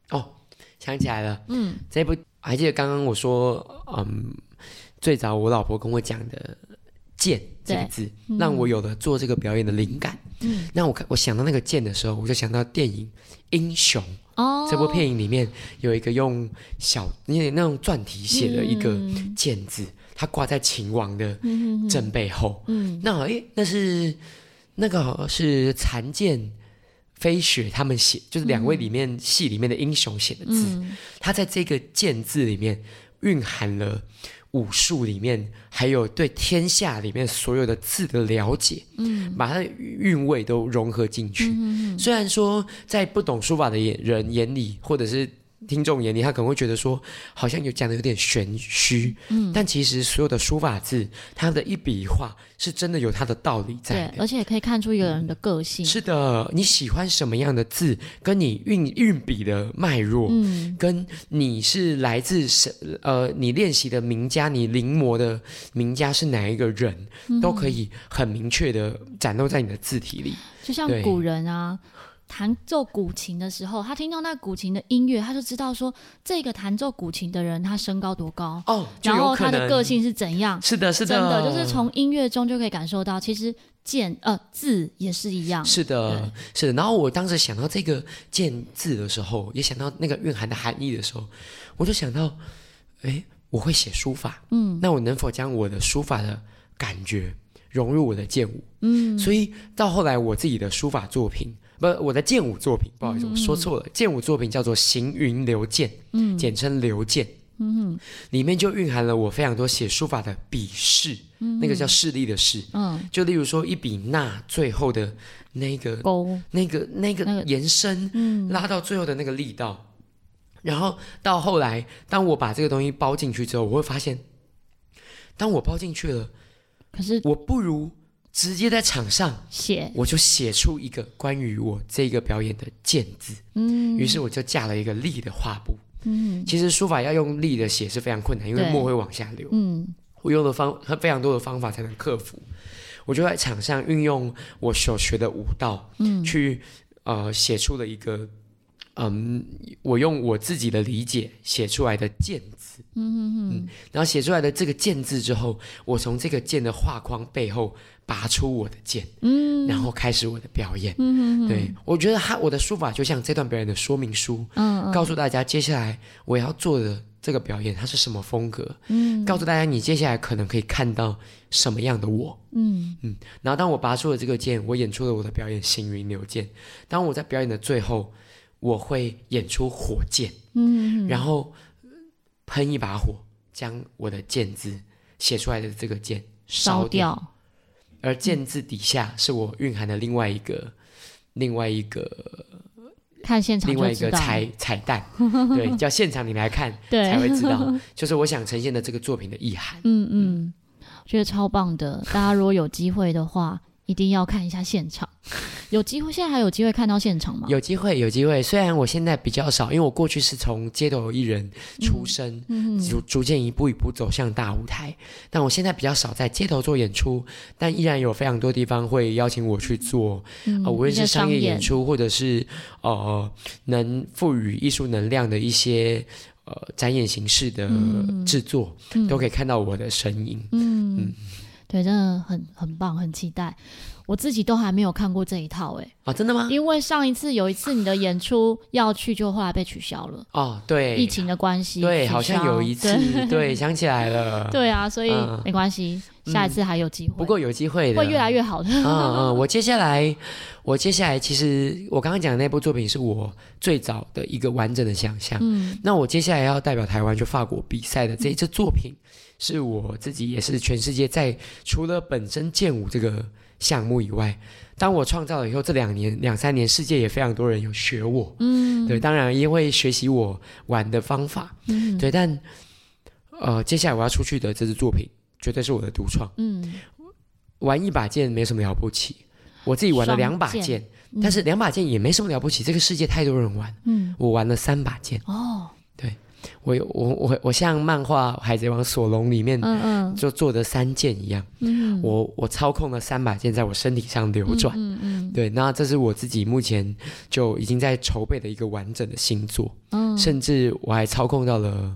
哦，想起来了。嗯，这部还记得刚刚我说嗯。最早我老婆跟我讲的“剑”这个字，嗯、让我有了做这个表演的灵感。嗯，那我看我想到那个“剑”的时候，我就想到电影《英雄》哦，这部电影里面有一个用小那那种篆体写的一个“剑”字，嗯、它挂在秦王的正背后。嗯，那诶，那是那个是残剑飞雪他们写，就是两位里面戏里面的英雄写的字。嗯、他在这个“剑”字里面蕴含了。武术里面还有对天下里面所有的字的了解，嗯，把它的韵味都融合进去。嗯嗯，虽然说在不懂书法的眼人眼里，或者是。听众眼里，他可能会觉得说，好像有讲的有点玄虚，嗯，但其实所有的书法字，它的一笔一画，是真的有它的道理在的，对，而且也可以看出一个人的个性。是的，你喜欢什么样的字，跟你运运笔的脉络，嗯，跟你是来自什呃，你练习的名家，你临摹的名家是哪一个人，嗯，都可以很明确的展露在你的字体里。就像古人啊。弹奏古琴的时候，他听到那古琴的音乐，他就知道说这个弹奏古琴的人他身高多高哦，然后他的个性是怎样。是的，是的，真的就是从音乐中就可以感受到，其实剑呃字也是一样。是的，是的。然后我当时想到这个剑字的时候，也想到那个蕴含的含义的时候，我就想到，哎，我会写书法，嗯，那我能否将我的书法的感觉融入我的剑舞？嗯，所以到后来我自己的书法作品。不，我的剑舞作品，不好意思，我说错了。剑舞作品叫做《行云流剑》，嗯，简称流剑，嗯哼，里面就蕴含了我非常多写书法的笔势，嗯、那个叫势力的势，嗯，就例如说一笔捺最后的那个勾，那个那个。延伸，嗯，拉到最后的那个力道，然后到后来，当我把这个东西包进去之后，我会发现，当我包进去了，可是我不如。直接在场上写，我就写出一个关于我这个表演的剑字。嗯，于是我就架了一个立的画布。嗯，其实书法要用立的写是非常困难，因为墨会往下流。嗯，我用的方非常多的方法才能克服。我就在场上运用我所学的武道，嗯，去呃写出了一个。嗯，我用我自己的理解写出来的剑字，嗯嗯嗯，然后写出来的这个剑字之后，我从这个剑的画框背后拔出我的剑，嗯，然后开始我的表演，嗯嗯，对，我觉得他我的书法就像这段表演的说明书，嗯，告诉大家接下来我要做的这个表演它是什么风格，嗯，告诉大家你接下来可能可以看到什么样的我，嗯。嗯，然后当我拔出了这个剑，我演出了我的表演行云流剑，当我在表演的最后。我会演出火箭，嗯，然后喷一把火，将我的箭字写出来的这个剑烧掉，而剑字底下是我蕴含的另外一个，另外一个，看现场另外一个彩彩蛋，对，叫现场你来看，对，才会知道，就是我想呈现的这个作品的意涵。嗯嗯，觉得超棒的，大家如果有机会的话。一定要看一下现场，有机会，现在还有机会看到现场吗？有机会，有机会。虽然我现在比较少，因为我过去是从街头艺人出身，逐逐渐一步一步走向大舞台。但我现在比较少在街头做演出，但依然有非常多地方会邀请我去做，嗯、呃，无论是商业演出，或者是呃能赋予艺术能量的一些呃展演形式的制作，嗯、都可以看到我的身影。嗯。嗯对，真的很很棒，很期待。我自己都还没有看过这一套，哎，啊，真的吗？因为上一次有一次你的演出要去，就后来被取消了。哦，对，疫情的关系。对，好像有一次，对，对，想起来了。对啊，所以没关系，嗯、下一次还有机会。不过有机会的，会越来越好的。嗯嗯，我接下来，我接下来，其实我刚刚讲的那部作品是我最早的一个完整的想象。嗯，那我接下来要代表台湾去法国比赛的这一次作品。嗯是我自己，也是全世界在除了本身剑舞这个项目以外，当我创造了以后，这两年两三年，世界也非常多人有学我，嗯，对，当然也会学习我玩的方法，嗯，对，但呃，接下来我要出去的这支作品，绝对是我的独创，嗯，玩一把剑没什么了不起，我自己玩了两把剑，但是两把剑也没什么了不起，这个世界太多人玩，嗯，我玩了三把剑，哦。我我我我像漫画《海贼王》索隆里面，嗯嗯，就做的三剑一样，嗯，我我操控了三把剑在我身体上流转，嗯嗯，对，那这是我自己目前就已经在筹备的一个完整的星座，嗯，甚至我还操控到了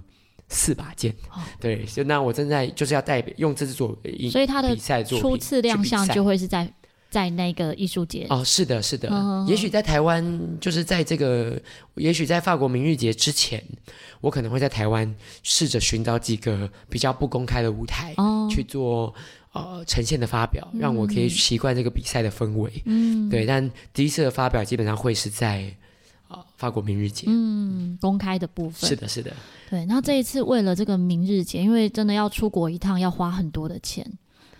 四把剑，对，就那我正在就是要代表用这支作，所以他的比赛初次亮相就会是在。在那个艺术节哦，是的，是的，哦、也许在台湾，就是在这个，也许在法国明日节之前，我可能会在台湾试着寻找几个比较不公开的舞台，哦、去做呃呈现的发表，嗯、让我可以习惯这个比赛的氛围。嗯，对，但第一次的发表基本上会是在、呃、法国明日节，嗯，公开的部分。是的，是的，对。那这一次为了这个明日节，因为真的要出国一趟，要花很多的钱。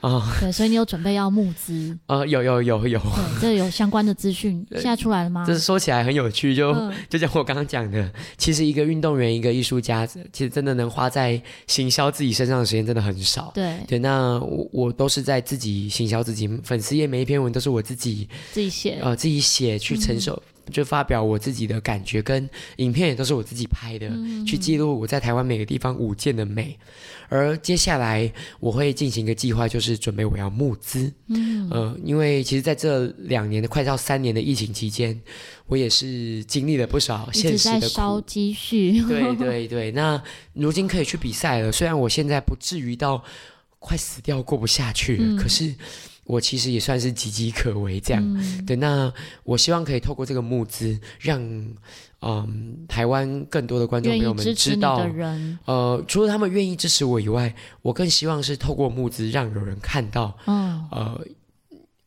啊，哦、对，所以你有准备要募资？呃，有有有有，对，这有相关的资讯，现在出来了吗？这是说起来很有趣，就、嗯、就像我刚刚讲的，其实一个运动员，一个艺术家，其实真的能花在行销自己身上的时间真的很少。对对，那我我都是在自己行销自己，粉丝页每一篇文都是我自己自己写，呃，自己写去承受。嗯就发表我自己的感觉，跟影片也都是我自己拍的，嗯、去记录我在台湾每个地方舞剑的美。而接下来我会进行一个计划，就是准备我要募资。嗯，呃，因为其实在这两年的快到三年的疫情期间，我也是经历了不少现实的烧积蓄。对对对，那如今可以去比赛了，虽然我现在不至于到快死掉过不下去了，嗯、可是。我其实也算是岌岌可危，这样。嗯、对，那我希望可以透过这个募资，让嗯台湾更多的观众朋友们知道，呃，除了他们愿意支持我以外，我更希望是透过募资，让有人看到，嗯、呃，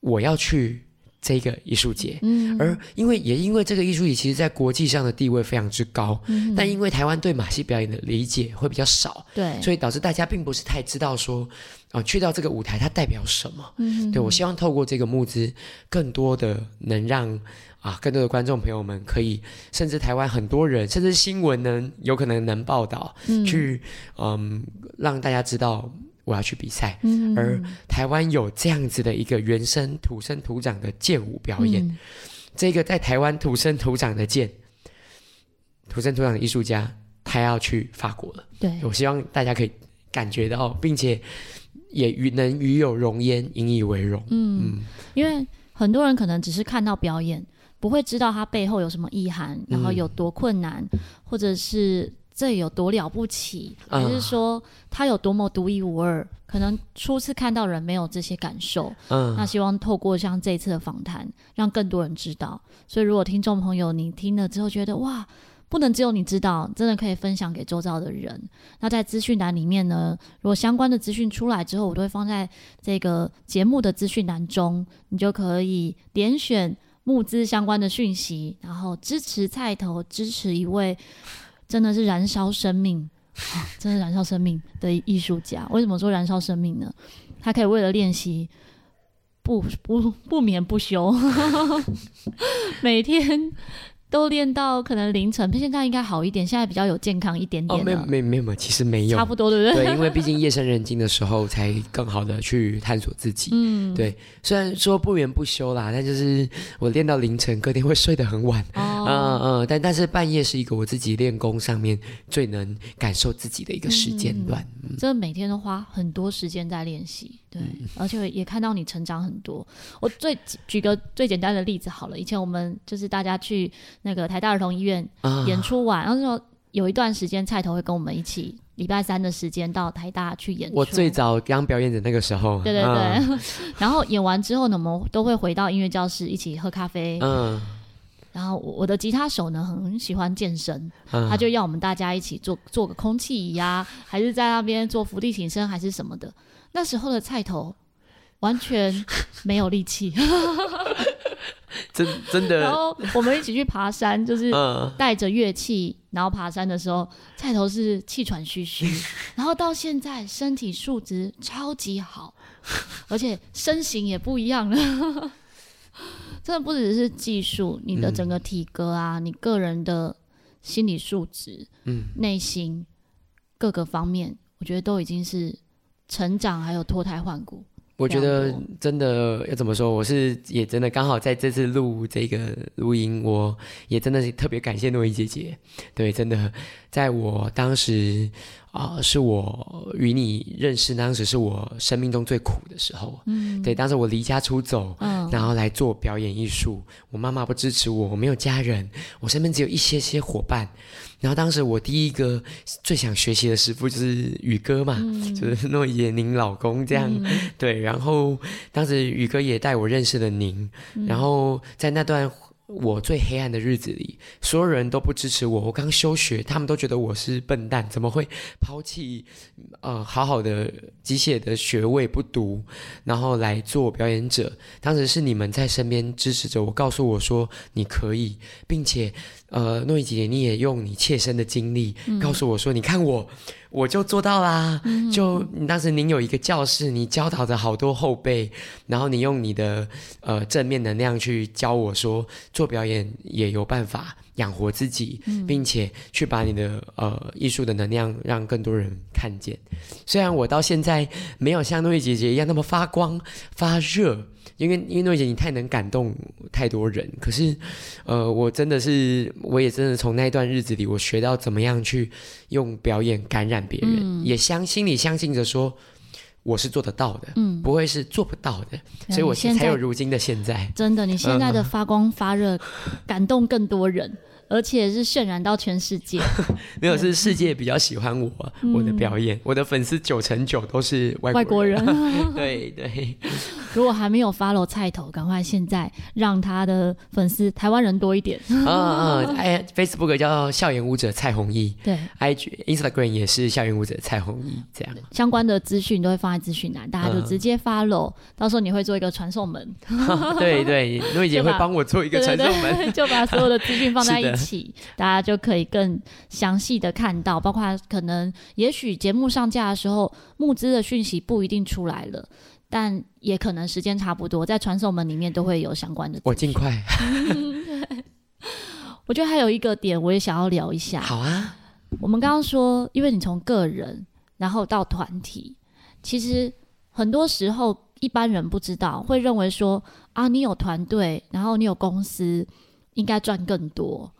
我要去这个艺术节，嗯，而因为也因为这个艺术节，其实在国际上的地位非常之高，嗯，但因为台湾对马戏表演的理解会比较少，对，所以导致大家并不是太知道说，啊、呃，去到这个舞台它代表什么，嗯，对，我希望透过这个募资，更多的能让啊，更多的观众朋友们可以，甚至台湾很多人，甚至新闻呢，有可能能报道，嗯，去，嗯，让大家知道。我要去比赛，嗯、而台湾有这样子的一个原生土生土长的剑舞表演，嗯、这个在台湾土生土长的剑，土生土长的艺术家，他要去法国了。对，我希望大家可以感觉到，并且也与能与有荣焉，引以为荣。嗯，嗯，因为很多人可能只是看到表演，不会知道它背后有什么意涵，然后有多困难，嗯、或者是。这有多了不起，还是说他有多么独一无二？可能初次看到人没有这些感受。嗯，那希望透过像这一次的访谈，让更多人知道。所以，如果听众朋友你听了之后觉得哇，不能只有你知道，真的可以分享给周遭的人。那在资讯栏里面呢，如果相关的资讯出来之后，我都会放在这个节目的资讯栏中，你就可以点选募资相关的讯息，然后支持菜头，支持一位。真的是燃烧生命，啊、真的燃烧生命的艺术家。为什么说燃烧生命呢？他可以为了练习不不不眠不休，每天。都练到可能凌晨，现在应该好一点，现在比较有健康一点点。哦，没有没没有，其实没有，差不多对不对？对，因为毕竟 夜深人静的时候，才更好的去探索自己。嗯，对。虽然说不眠不休啦，但就是我练到凌晨，隔天会睡得很晚。哦，嗯嗯，但但是半夜是一个我自己练功上面最能感受自己的一个时间段。嗯，真的每天都花很多时间在练习。对，而且也看到你成长很多。我最举个最简单的例子好了，以前我们就是大家去那个台大儿童医院演出完，啊、然后说有一段时间菜头会跟我们一起礼拜三的时间到台大去演出。我最早当表演的那个时候，对对对。啊、然后演完之后呢，我们都会回到音乐教室一起喝咖啡。嗯。然后我的吉他手呢很喜欢健身，啊、他就要我们大家一起做做个空气仪呀，还是在那边做伏地挺身还是什么的。那时候的菜头完全没有力气，真真的。然后我们一起去爬山，就是带着乐器，然后爬山的时候，菜头是气喘吁吁，然后到现在身体素质超级好，而且身形也不一样了。真的不只是技术，你的整个体格啊，你个人的心理素质，嗯，内心各个方面，我觉得都已经是。成长还有脱胎换骨，我觉得真的要怎么说？我是也真的刚好在这次录这个录音，我也真的是特别感谢诺伊姐姐。对，真的在我当时啊、呃，是我与你认识，当时是我生命中最苦的时候。嗯，对，当时我离家出走，嗯，然后来做表演艺术，我妈妈不支持我，我没有家人，我身边只有一些些伙伴。然后当时我第一个最想学习的师傅就是宇哥嘛，嗯、就是诺伊姐您老公这样，嗯、对。然后当时宇哥也带我认识了您，嗯、然后在那段。我最黑暗的日子里，所有人都不支持我。我刚休学，他们都觉得我是笨蛋，怎么会抛弃呃好好的机械的学位不读，然后来做表演者？当时是你们在身边支持着我，告诉我说你可以，并且呃，诺伊姐姐你也用你切身的经历告诉我说，嗯、你看我。我就做到啦！就当时您有一个教室，你教导着好多后辈，然后你用你的呃正面能量去教我说，做表演也有办法养活自己，并且去把你的呃艺术的能量让更多人看见。虽然我到现在没有像诺伊姐姐一样那么发光发热。因为因为诺姐你太能感动太多人，可是，呃，我真的是，我也真的从那段日子里，我学到怎么样去用表演感染别人，嗯、也相心里相信着说我是做得到的，嗯，不会是做不到的，嗯、所以我现在才有如今的现在。真的，你现在的发光发热，嗯、感动更多人。而且是渲染到全世界，没有，是世界比较喜欢我，嗯、我的表演，我的粉丝九成九都是外国人，外国人对 对。如果还没有 follow 菜头，赶快现在让他的粉丝台湾人多一点。嗯 嗯，哎，Facebook 叫笑颜舞者蔡弘毅，对，IG Instagram 也是笑颜舞者蔡弘毅，这样相关的资讯都会放在资讯栏，大家就直接 follow，、嗯、到时候你会做一个传送门。对 对，诺 姐会帮我做一个传送门，对对对，就把所有的资讯放在一起，大家就可以更详细的看到，包括可能也许节目上架的时候募资的讯息不一定出来了。但也可能时间差不多，在传送门里面都会有相关的。我尽快。我觉得还有一个点，我也想要聊一下。好啊。我们刚刚说，因为你从个人，然后到团体，其实很多时候一般人不知道，会认为说啊，你有团队，然后你有公司，应该赚更多。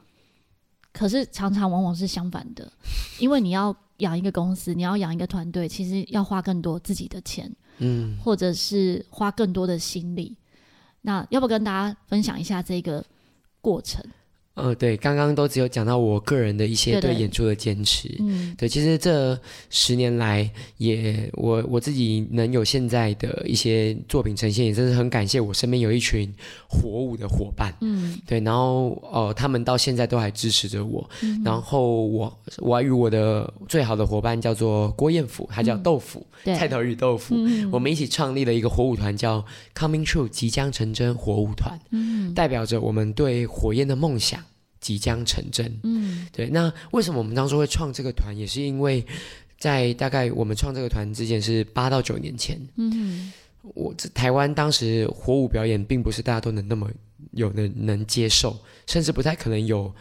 可是常常往往是相反的，因为你要养一个公司，你要养一个团队，其实要花更多自己的钱。嗯，或者是花更多的心力，那要不跟大家分享一下这个过程？呃，对，刚刚都只有讲到我个人的一些对演出的坚持。嗯，对，其实这十年来也，也我我自己能有现在的一些作品呈现，也真是很感谢我身边有一群火舞的伙伴。嗯，对，然后哦，呃，他们到现在都还支持着我。嗯，然后我我还与我的最好的伙伴叫做郭彦甫，他叫豆腐，嗯，菜头与豆腐，嗯，我们一起创立了一个火舞团，叫 Coming True 即将成真火舞团。嗯，代表着我们对火焰的梦想。即将成真，嗯，对。那为什么我们当初会创这个团，也是因为在大概我们创这个团之前是八到九年前，嗯，我台湾当时火舞表演并不是大家都能那么有能能接受，甚至不太可能有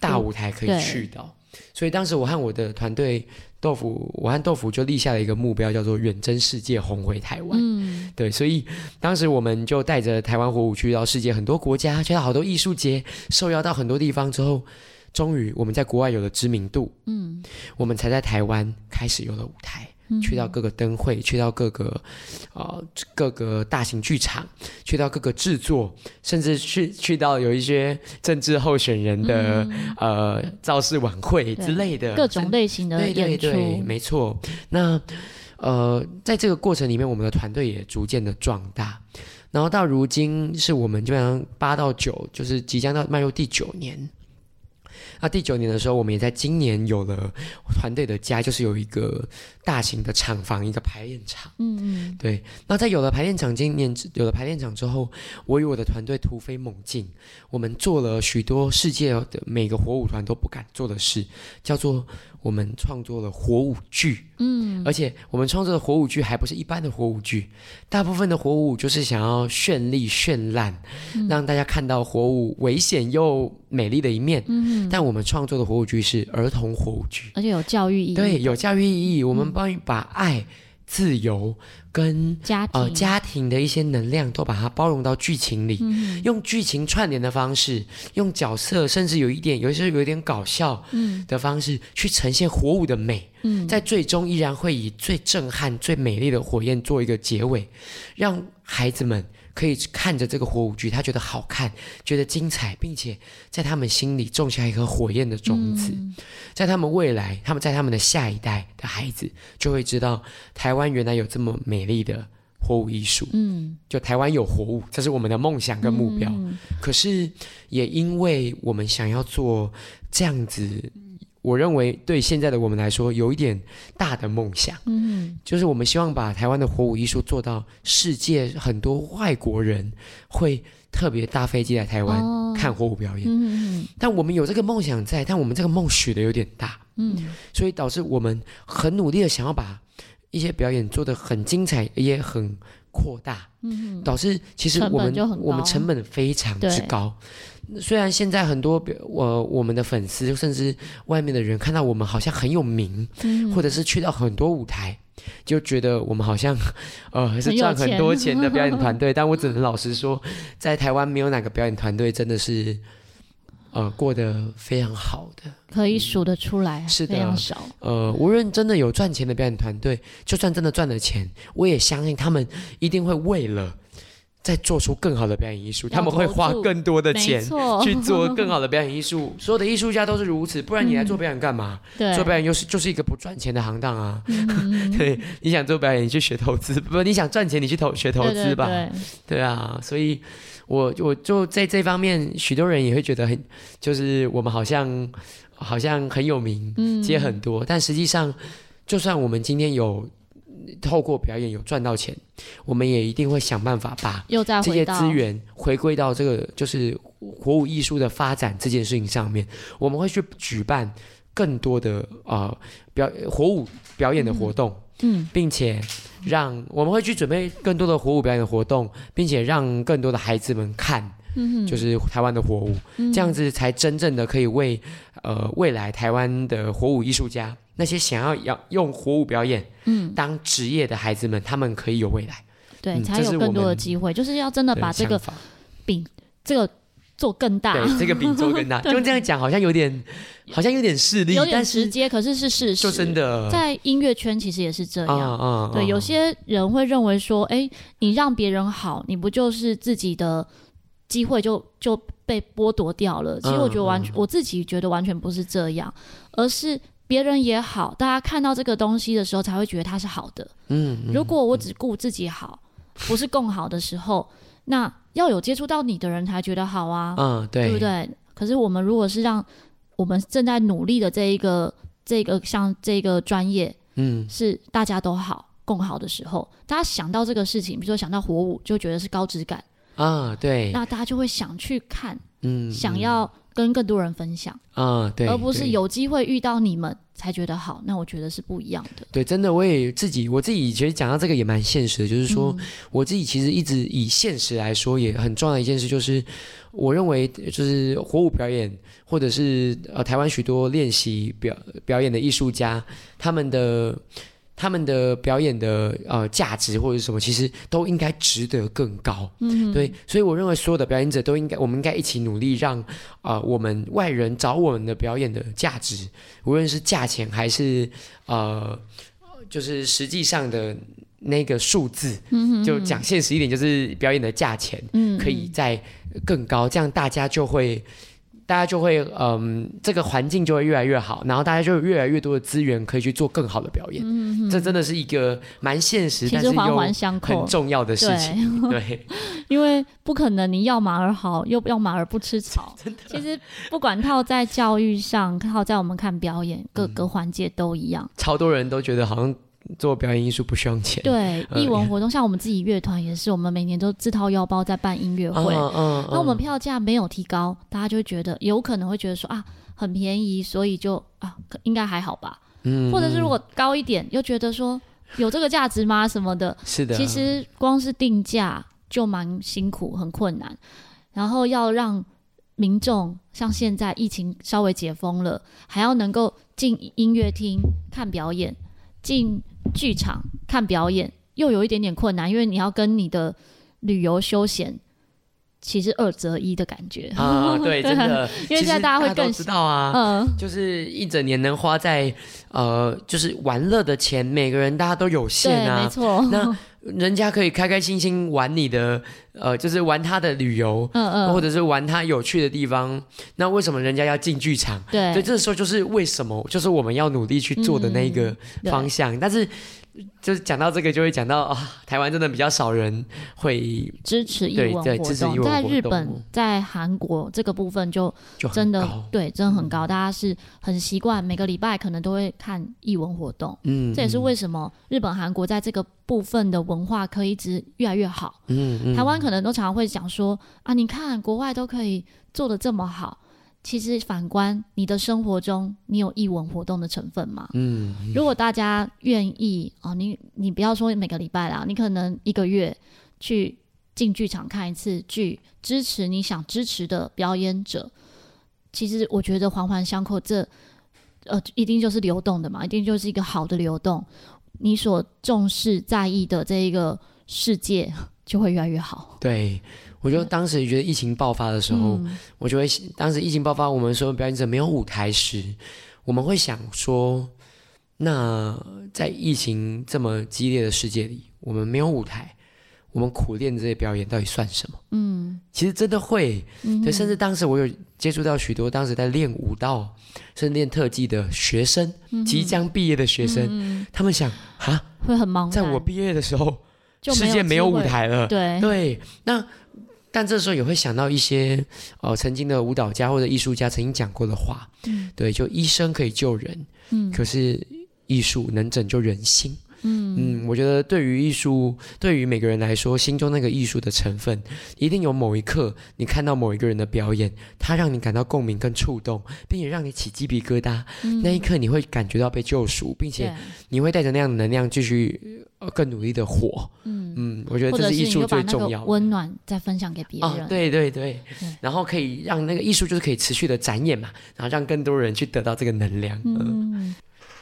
大舞台可以去到，嗯，所以当时我和我的团队。豆腐，我和豆腐就立下了一个目标，叫做远征世界，红回台湾。嗯，对，所以当时我们就带着台湾火舞去到世界很多国家，去到好多艺术节，受邀到很多地方之后，终于我们在国外有了知名度。嗯，我们才在台湾开始有了舞台。去到各个灯会，去到各个呃各个大型剧场，去到各个制作，甚至去去到有一些政治候选人的、嗯、呃造势晚会之类的各种类型的演出。对对对，没错。那呃，在这个过程里面，我们的团队也逐渐的壮大，然后到如今是我们基本上八到九，就是即将到迈入第九年。那第九年的时候，我们也在今年有了团队的家，就是有一个大型的厂房，一个排练场。嗯嗯，对。那在有了排练场，今年有了排练场之后，我与我的团队突飞猛进，我们做了许多世界的每个火舞团都不敢做的事，叫做。我们创作了火舞剧，嗯，而且我们创作的火舞剧还不是一般的火舞剧，大部分的火舞就是想要绚丽绚烂，嗯，让大家看到火舞危险又美丽的一面。嗯，但我们创作的火舞剧是儿童火舞剧，而且有教育意义。对，有教育意义。我们帮你把爱。自由跟家庭。呃家庭的一些能量都把它包容到剧情里，嗯、用剧情串联的方式，用角色甚至有一点有一些有一点搞笑的方式、嗯、去呈现火舞的美，嗯、在最终依然会以最震撼、最美丽的火焰做一个结尾，让孩子们。可以看着这个火舞剧，他觉得好看，觉得精彩，并且在他们心里种下一颗火焰的种子，嗯、在他们未来，他们在他们的下一代的孩子就会知道，台湾原来有这么美丽的火舞艺术。嗯，就台湾有火舞，这是我们的梦想跟目标。嗯、可是也因为我们想要做这样子。我认为对现在的我们来说，有一点大的梦想，嗯，就是我们希望把台湾的火舞艺术做到世界很多外国人会特别搭飞机来台湾看火舞表演，嗯，但我们有这个梦想在，但我们这个梦许的有点大，嗯，所以导致我们很努力的想要把一些表演做得很精彩，也很扩大，嗯，导致其实我们我们成本非常之高。虽然现在很多我我们的粉丝，甚至外面的人看到我们好像很有名，嗯、或者是去到很多舞台，就觉得我们好像 呃是赚很多钱的表演团队。但我只能老实说，在台湾没有哪个表演团队真的是呃过得非常好的，可以数得出来，是的，非常少。呃，无论真的有赚钱的表演团队，就算真的赚了钱，我也相信他们一定会为了。再做出更好的表演艺术，他们会花更多的钱去做更好的表演艺术。所有的艺术家都是如此，不然你来做表演干嘛？对，做表演又是就是一个不赚钱的行当啊。嗯 对，你想做表演，你去学投资；不，你想赚钱，你去投学投资吧。对对对对啊，所以我我就在这方面，许多人也会觉得很，就是我们好像好像很有名，嗯接很多，但实际上，就算我们今天有透过表演有赚到钱，我们也一定会想办法把这些资源回归到这个就是火舞艺术的发展这件事情上面。我们会去举办更多的呃表火舞表演的活动。嗯并且让我们会去准备更多的火舞表演的活动，并且让更多的孩子们看，嗯就是台湾的火舞，嗯这样子才真正的可以为呃未来台湾的火舞艺术家，那些想要要用火舞表演嗯。当职业的孩子们，他们可以有未来。对，嗯才有更多的机会，就是要真的把这个想法。饼这个做更大，对这个饼做更大，就这样讲好像有点好像有点势利，有点但是直接，可是是事实。就真的。在音乐圈其实也是这样。啊啊对，有些人会认为说，哎，你让别人好，你不就是自己的机会就就被剥夺掉了？其实我觉得完全，嗯嗯我自己觉得完全不是这样，而是别人也好，大家看到这个东西的时候才会觉得它是好的。嗯，嗯如果我只顾自己好，不是共好的时候，那要有接触到你的人才觉得好啊，嗯对对不对？可是我们如果是让我们正在努力的这一个这个像这个专业，嗯是大家都好共好的时候，大家想到这个事情，比如说想到火舞，就觉得是高质感，啊对那大家就会想去看，嗯想要跟更多人分享，啊对，而不是有机会遇到你们才觉得好。那我觉得是不一样的。对，真的，我也自己，我自己其实讲到这个也蛮现实的，就是说，嗯我自己其实一直以现实来说，也很重要的一件事，就是我认为，就是火舞表演，或者是呃台湾许多练习表表演的艺术家，他们的他们的表演的呃价值或者是什么，其实都应该值得更高。嗯，对，所以我认为所有的表演者都应该，我们应该一起努力让，啊、我们外人找我们的表演的价值，无论是价钱还是呃，就是实际上的那个数字，嗯就讲现实一点，就是表演的价钱嗯可以再更高，这样大家就会。大家就会，嗯，这个环境就会越来越好，然后大家就有越来越多的资源可以去做更好的表演。嗯这真的是一个蛮现实，其但是又实环环相扣很，重要的事情。对，对，因为不可能你要马儿好，又要马儿不吃草。其实不管套在教育上，套在我们看表演，各个环节都一样。超多人都觉得好像做表演艺术不需要钱。对，呃艺文活动，像我们自己乐团也是，我们每年都自掏腰包在办音乐会。嗯嗯，那我们票价没有提高，大家就会觉得有可能会觉得说啊很便宜，所以就啊应该还好吧。嗯，或者是如果高一点，又觉得说有这个价值吗？什么的。是的，其实光是定价就蛮辛苦，很困难。然后要让民众像现在疫情稍微解封了，还要能够进音乐厅看表演，进剧场看表演，又有一点点困难，因为你要跟你的旅游休闲其实二择一的感觉。啊，对，真的，因为现在大家会更知道啊，嗯，就是一整年能花在呃，就是玩乐的钱，每个人大家都有限对，没啊。错。那人家可以开开心心玩你的，呃，就是玩他的旅游，嗯嗯，或者是玩他有趣的地方。那为什么人家要进剧场？对，所以这时候就是为什么，就是我们要努力去做的那个嗯对方向。但是，就是讲到这个，就会讲到啊、台湾真的比较少人会支持艺文活动，在日本、在韩国这个部分就就真的高。对，真的很高，大家是很习惯每个礼拜可能都会看艺文活动，嗯，这也是为什么日本、韩国在这个部分的文化可以一直越来越好。嗯嗯。台湾可能都常常会讲说啊，你看国外都可以做的这么好，其实反观你的生活中，你有艺文活动的成分吗？嗯如果大家愿意哦，你你不要说每个礼拜啦，你可能一个月去进剧场看一次剧，支持你想支持的表演者。其实我觉得环环相扣，这呃一定就是流动的嘛，一定就是一个好的流动。你所重视在意的这一个世界就会越来越好。对，我就当时觉得疫情爆发的时候，嗯。我就会当时疫情爆发，我们所有表演者没有舞台时，我们会想说，那在疫情这么激烈的世界里，我们没有舞台，我们苦练这些表演到底算什么？嗯，其实真的会，嗯。对，甚至当时我有接触到许多当时在练舞蹈、甚至练特技的学生，嗯、即将毕业的学生，嗯、他们想啊，会很忙，在我毕业的时候，就世界没有舞台了，对。对，那但这时候也会想到一些呃曾经的舞蹈家或者艺术家曾经讲过的话，嗯、对，就医生可以救人，嗯，可是艺术能拯救人心。嗯嗯，我觉得对于艺术，对于每个人来说，心中那个艺术的成分，一定有某一刻，你看到某一个人的表演，他让你感到共鸣跟触动，并且让你起鸡皮疙瘩，嗯、那一刻你会感觉到被救赎，并且你会带着那样的能量继续更努力的活。嗯嗯，我觉得这是艺术最重要的，温暖再分享给别人。哦、对对对，对然后可以让那个艺术就是可以持续的展演嘛，然后让更多人去得到这个能量。嗯，嗯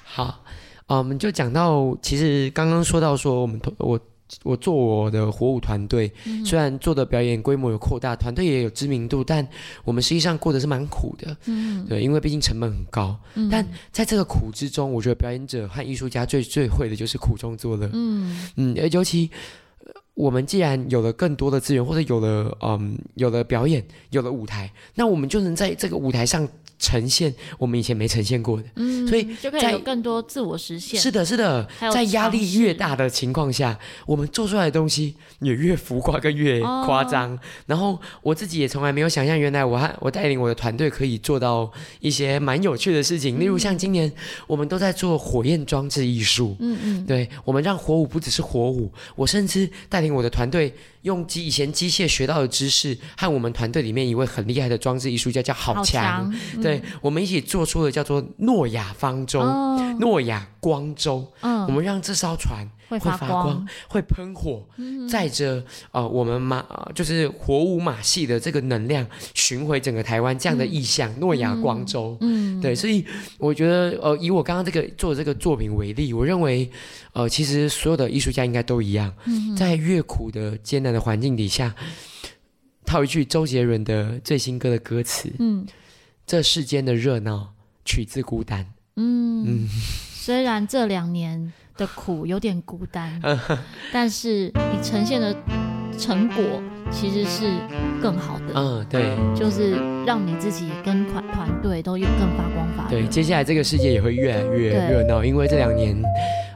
好。啊，我们就讲到，其实刚刚说到说，我们我我做我的火舞团队，嗯、虽然做的表演规模有扩大，团队也有知名度，但我们实际上过得是蛮苦的。嗯，对，因为毕竟成本很高。嗯，但在这个苦之中，我觉得表演者和艺术家最最会的就是苦中作乐。嗯嗯，尤其我们既然有了更多的资源，或者有了嗯有了表演，有了舞台，那我们就能在这个舞台上。呈现我们以前没呈现过的，嗯，所以就可以有更多自我实现。是的，是的，在压力越大的情况下，我们做出来的东西也越浮夸，跟越夸张。哦、然后我自己也从来没有想象，原来我还我带领我的团队可以做到一些蛮有趣的事情。嗯、例如像今年我们都在做火焰装置艺术，嗯嗯，对，我们让火舞不只是火舞，我甚至带领我的团队。用机以前机械学到的知识，和我们团队里面一位很厉害的装置艺术家叫郝强，嗯、对，我们一起做出了叫做诺亚方舟、诺亚、哦、光舟。嗯，我们让这艘船会发光、会喷火，载着呃我们马就是火舞马戏的这个能量巡回整个台湾这样的意象，诺亚、嗯、光舟。嗯，对，所以我觉得呃以我刚刚这个做这个作品为例，我认为。呃，其实所有的艺术家应该都一样，嗯、在越苦的艰难的环境底下，套一句周杰伦的最新歌的歌词：“嗯，这世间的热闹取自孤单。”嗯嗯，虽然这两年的苦有点孤单，但是你呈现的成果其实是更好的。嗯，对，就是让你自己跟团团队都有更发光发热。对，接下来这个世界也会越来越热闹，因为这两年。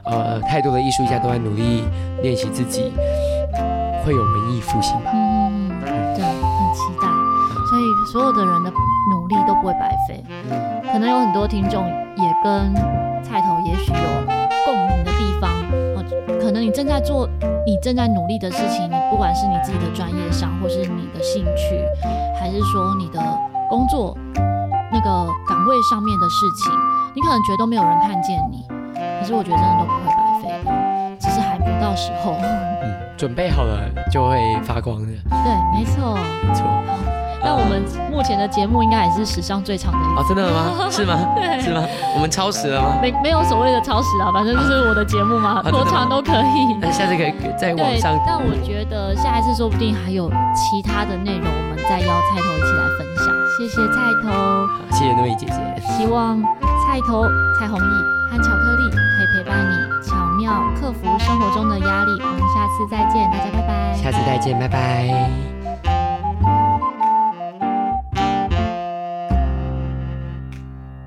呃，太多的艺术家都在努力练习自己，会有文艺复兴吧？嗯嗯对，很期待。所以所有的人的努力都不会白费。嗯，可能有很多听众也跟菜头也许有共鸣的地方。哦，可能你正在做你正在努力的事情，你不管是你自己的专业上，或是你的兴趣，还是说你的工作那个岗位上面的事情，你可能觉得都没有人看见你。其实我觉得真的都不会白费的，只是还不到时候。嗯，准备好了就会发光的。对，没错，没错。好，那我们目前的节目应该也是史上最长的一个。哦，真的吗？是吗？对，是吗？我们超时了吗？没，没有所谓的超时啊，反正就是我的节目嘛，多长都可以。那下次可以在网上。但我觉得下一次说不定还有其他的内容，我们再邀菜头一起来分享。谢谢菜头。好，谢谢那位姐姐。希望菜头蔡弘毅和巧克力可以陪伴你巧妙克服生活中的压力。我们下次再见，大家拜拜。下次再见，拜拜。